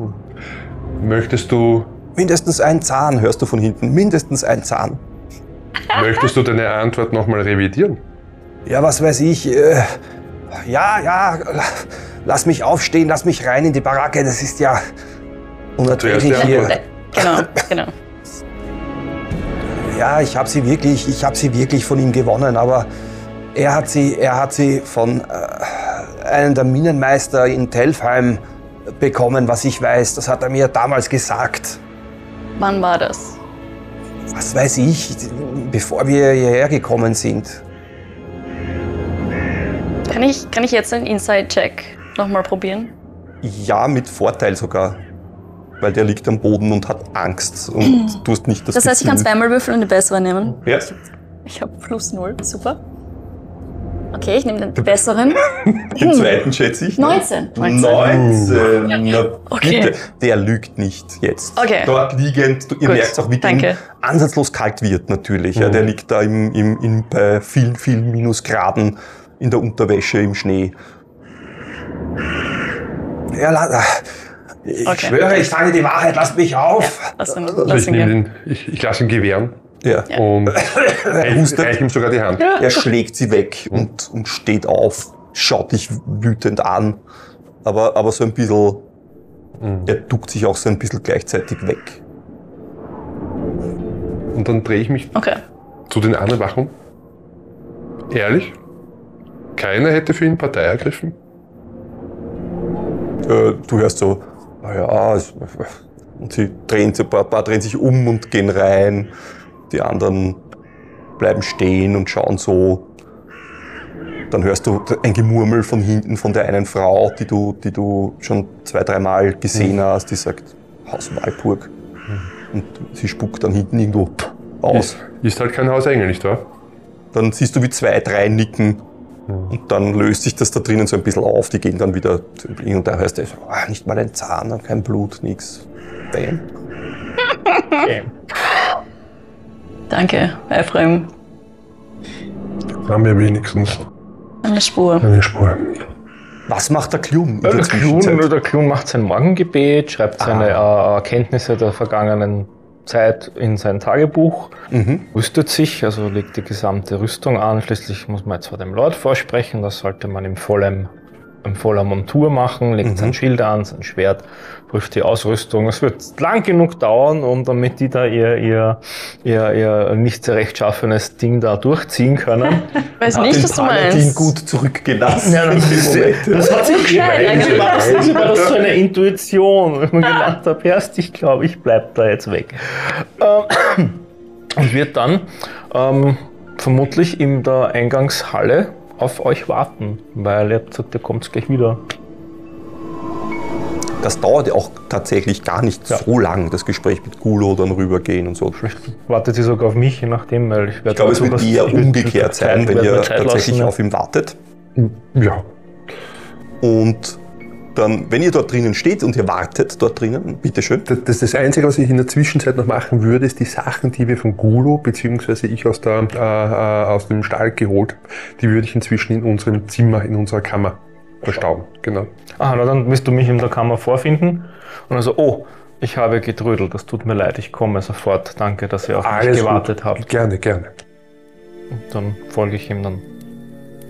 Speaker 6: Möchtest du,
Speaker 1: mindestens ein Zahn hörst du von hinten, mindestens ein Zahn.
Speaker 6: möchtest du deine Antwort nochmal revidieren?
Speaker 1: Ja, was weiß ich. Äh, ja, ja, lass mich aufstehen, lass mich rein in die Baracke. Das ist ja unerträglich hier.
Speaker 5: Genau, genau.
Speaker 1: Ja, ich habe sie wirklich, ich habe sie wirklich von ihm gewonnen, aber er hat sie, er hat sie von äh, einem der Minenmeister in Telfheim bekommen, was ich weiß. Das hat er mir damals gesagt.
Speaker 5: Wann war das?
Speaker 1: Was weiß ich, bevor wir hierher gekommen sind.
Speaker 5: Kann ich, kann ich jetzt einen Inside-Check nochmal probieren?
Speaker 1: Ja, mit Vorteil sogar. Weil der liegt am Boden und hat Angst und du hast nicht das
Speaker 5: Das heißt, ich kann zweimal würfeln und eine bessere nehmen.
Speaker 1: Ja.
Speaker 5: Ich habe plus null, super. Okay, ich nehme den besseren.
Speaker 1: Den zweiten schätze ich. ne?
Speaker 5: 19. 19.
Speaker 1: 19. Na,
Speaker 5: Okay.
Speaker 1: bitte. Der lügt nicht jetzt.
Speaker 5: Okay.
Speaker 1: Dort liegend, du, ihr
Speaker 5: Gut,
Speaker 1: merkt auch, wie dem
Speaker 5: danke.
Speaker 1: ansatzlos kalt wird natürlich. Ja, der liegt da im, im, im, bei vielen, vielen Minusgraden in der Unterwäsche im Schnee. Ja, la, ich
Speaker 5: Okay.
Speaker 1: schwöre, ich sage die Wahrheit, lasst mich auf.
Speaker 5: Lass ihn,
Speaker 6: Also
Speaker 5: lass
Speaker 6: ich
Speaker 5: ihn
Speaker 6: nehme
Speaker 5: gehen.
Speaker 6: den, ich, ich lasse ihn gewähren
Speaker 1: Ja.
Speaker 6: und
Speaker 1: Er hustet.
Speaker 6: reich ihm sogar die Hand.
Speaker 1: Er schlägt sie weg und, und steht auf, schaut dich wütend an, aber, aber so ein bisschen, er duckt sich auch so ein bisschen gleichzeitig weg.
Speaker 6: Und dann drehe ich mich
Speaker 5: Okay.
Speaker 6: zu den anderen Wachen. Ehrlich? Keiner hätte für ihn Partei ergriffen?
Speaker 1: Äh, du hörst so, naja, es- und sie drehen sich, ein paar, paar drehen sich um und gehen rein, die anderen bleiben stehen und schauen so. Dann hörst du ein Gemurmel von hinten von der einen Frau, die du, die du schon zwei, dreimal gesehen hast, die sagt, Haus Walpurg. Und sie spuckt dann hinten irgendwo aus.
Speaker 6: Ist, ist halt kein Hausengel, nicht wahr?
Speaker 1: Dann siehst du, wie zwei, drei nicken. Und dann löst sich das da drinnen so ein bisschen auf. Die gehen dann wieder. Und da hörst du, ah, nicht mal ein Zahn, kein Blut, nix. Bam.
Speaker 5: Danke, Ephraim.
Speaker 6: Haben wir wenigstens
Speaker 5: Eine Spur.
Speaker 6: eine Spur.
Speaker 1: Was macht der Klum der
Speaker 4: der,
Speaker 1: Zwischenzeit?
Speaker 4: der Klun macht sein Morgengebet, schreibt seine äh, Erkenntnisse der vergangenen Zeit in sein Tagebuch,
Speaker 1: Mhm.
Speaker 4: rüstet sich, also legt die gesamte Rüstung an. Schließlich muss man jetzt vor dem Lord vorsprechen, das sollte man im vollen in voller Montur machen, legt sein Schild an, sein Schwert, prüft die Ausrüstung. Es wird lang genug dauern, um damit die da ihr, ihr, ihr, ihr nicht sehr rechtschaffenes Ding da durchziehen können.
Speaker 5: Weiß nicht, was du
Speaker 1: Paladin
Speaker 5: meinst.
Speaker 1: gut zurückgelassen.
Speaker 4: Ja, das, ist, das hat sich war das, war das so eine Intuition, wenn man gedacht hat, erst ich glaube, ich bleib da jetzt weg. Ähm, Und wird dann ähm, vermutlich in der Eingangshalle auf euch warten, weil ihr habt gesagt, ihr kommt gleich wieder.
Speaker 1: das dauert ja auch tatsächlich gar nicht so lang, das Gespräch mit Gulo dann rübergehen und so.
Speaker 4: Vielleicht wartet sie sogar auf mich, je nachdem, weil ich werde
Speaker 1: Ich glaube, es
Speaker 4: dazu
Speaker 1: wird eher umgekehrt sein, wenn ihr tatsächlich
Speaker 4: lassen, ja.
Speaker 1: auf ihn wartet.
Speaker 6: Ja,
Speaker 1: Und dann, wenn ihr dort drinnen steht und ihr wartet dort drinnen, bitteschön.
Speaker 6: das, das, das Einzige, was ich in der Zwischenzeit noch machen würde, ist die Sachen, die wir von Gulo, beziehungsweise ich aus, der, äh, äh, aus dem Stall geholt habe, die würde ich inzwischen in unserem Zimmer, in unserer Kammer verstauben. Genau.
Speaker 4: Ah, na dann wirst du mich in der Kammer vorfinden. Und also, oh, ich habe getrödelt, das tut mir leid, ich komme sofort. Danke, dass ihr auf mich
Speaker 6: Alles
Speaker 4: gewartet
Speaker 6: gut.
Speaker 4: habt.
Speaker 6: Gerne, gerne.
Speaker 4: Und dann folge ich ihm, dann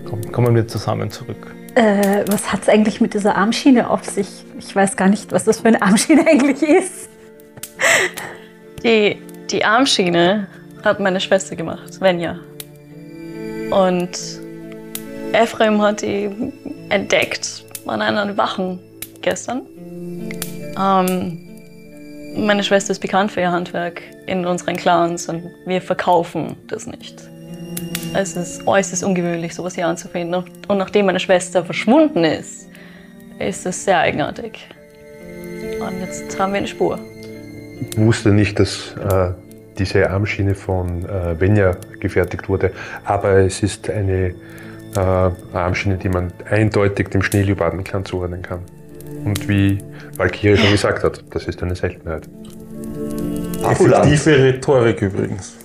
Speaker 4: komm, kommen wir zusammen zurück.
Speaker 7: Äh, was hat es eigentlich mit dieser Armschiene auf sich? Ich weiß gar nicht, was das für eine Armschiene eigentlich ist.
Speaker 5: Die, die Armschiene hat meine Schwester gemacht, Svenja. Und Ephraim hat die entdeckt an einer Wachen gestern. Ähm, meine Schwester ist bekannt für ihr Handwerk in unseren Clans und wir verkaufen das nicht. Es ist äußerst ungewöhnlich, sowas hier anzufinden. Und nachdem meine Schwester verschwunden ist, ist es sehr eigenartig. Und jetzt haben wir eine Spur.
Speaker 6: Ich wusste nicht, dass äh, diese Armschiene von äh, Venja gefertigt wurde, aber es ist eine äh, Armschiene, die man eindeutig dem Schneeleopardenklan zuordnen kann. Und wie Valkyrie schon gesagt hat, das ist eine Seltenheit.
Speaker 2: Effektive Rhetorik übrigens.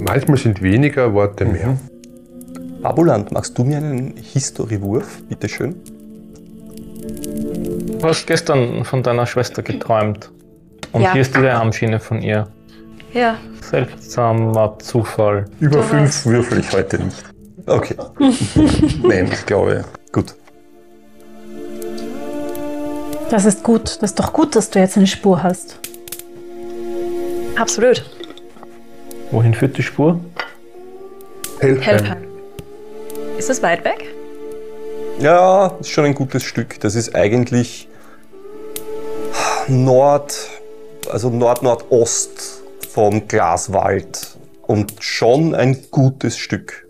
Speaker 6: Manchmal sind weniger Worte mehr.
Speaker 1: Babuland, magst du mir einen History-Wurf, bitteschön?
Speaker 4: Du hast gestern von deiner Schwester geträumt. Und
Speaker 5: Ja.
Speaker 4: hier ist diese Armschiene von ihr.
Speaker 5: Ja,
Speaker 4: Seltsamer Zufall.
Speaker 2: Über
Speaker 5: Du
Speaker 2: fünf
Speaker 5: hast-
Speaker 2: würfel ich heute nicht.
Speaker 1: Okay,
Speaker 2: Nein, ich glaube.
Speaker 1: gut.
Speaker 7: Das ist gut. Das ist doch gut, dass du jetzt eine Spur hast.
Speaker 5: absolut.
Speaker 4: Wohin führt die Spur?
Speaker 6: Helfheim.
Speaker 5: Helfheim. Ist das weit weg?
Speaker 1: Ja, ist schon ein gutes Stück. Das ist eigentlich Nord, also Nord-Nordost vom Glaswald und schon ein gutes Stück.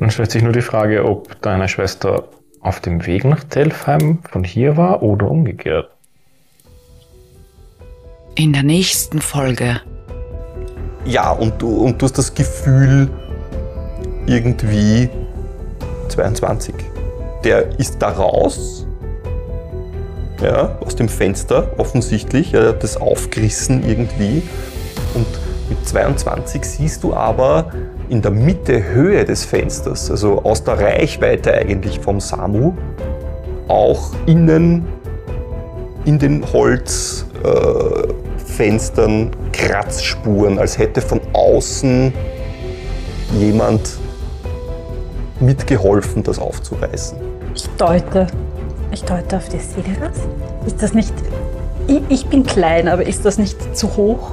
Speaker 4: Dann stellt sich nur die Frage, ob deine Schwester auf dem Weg nach Telfheim von hier war oder umgekehrt.
Speaker 3: In der nächsten Folge
Speaker 1: Ja, und du, und du hast das Gefühl, irgendwie 22. Der ist da raus, ja, aus dem Fenster offensichtlich, er hat das aufgerissen irgendwie. Und mit 22 siehst du aber in der Mitte Höhe des Fensters, also aus der Reichweite eigentlich vom Samu, auch innen in den Holzfenstern äh, Fenstern Kratzspuren, als hätte von außen jemand mitgeholfen, das aufzureißen.
Speaker 7: Ich deute. Ich deute auf die Sideras. Ist das nicht. Ich, ich bin klein, aber ist das nicht zu hoch?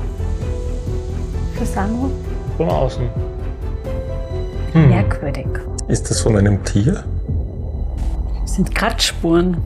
Speaker 7: Für Samu?
Speaker 4: Von außen.
Speaker 7: Merkwürdig.
Speaker 2: Ist das von einem Tier?
Speaker 7: Das sind Kratzspuren.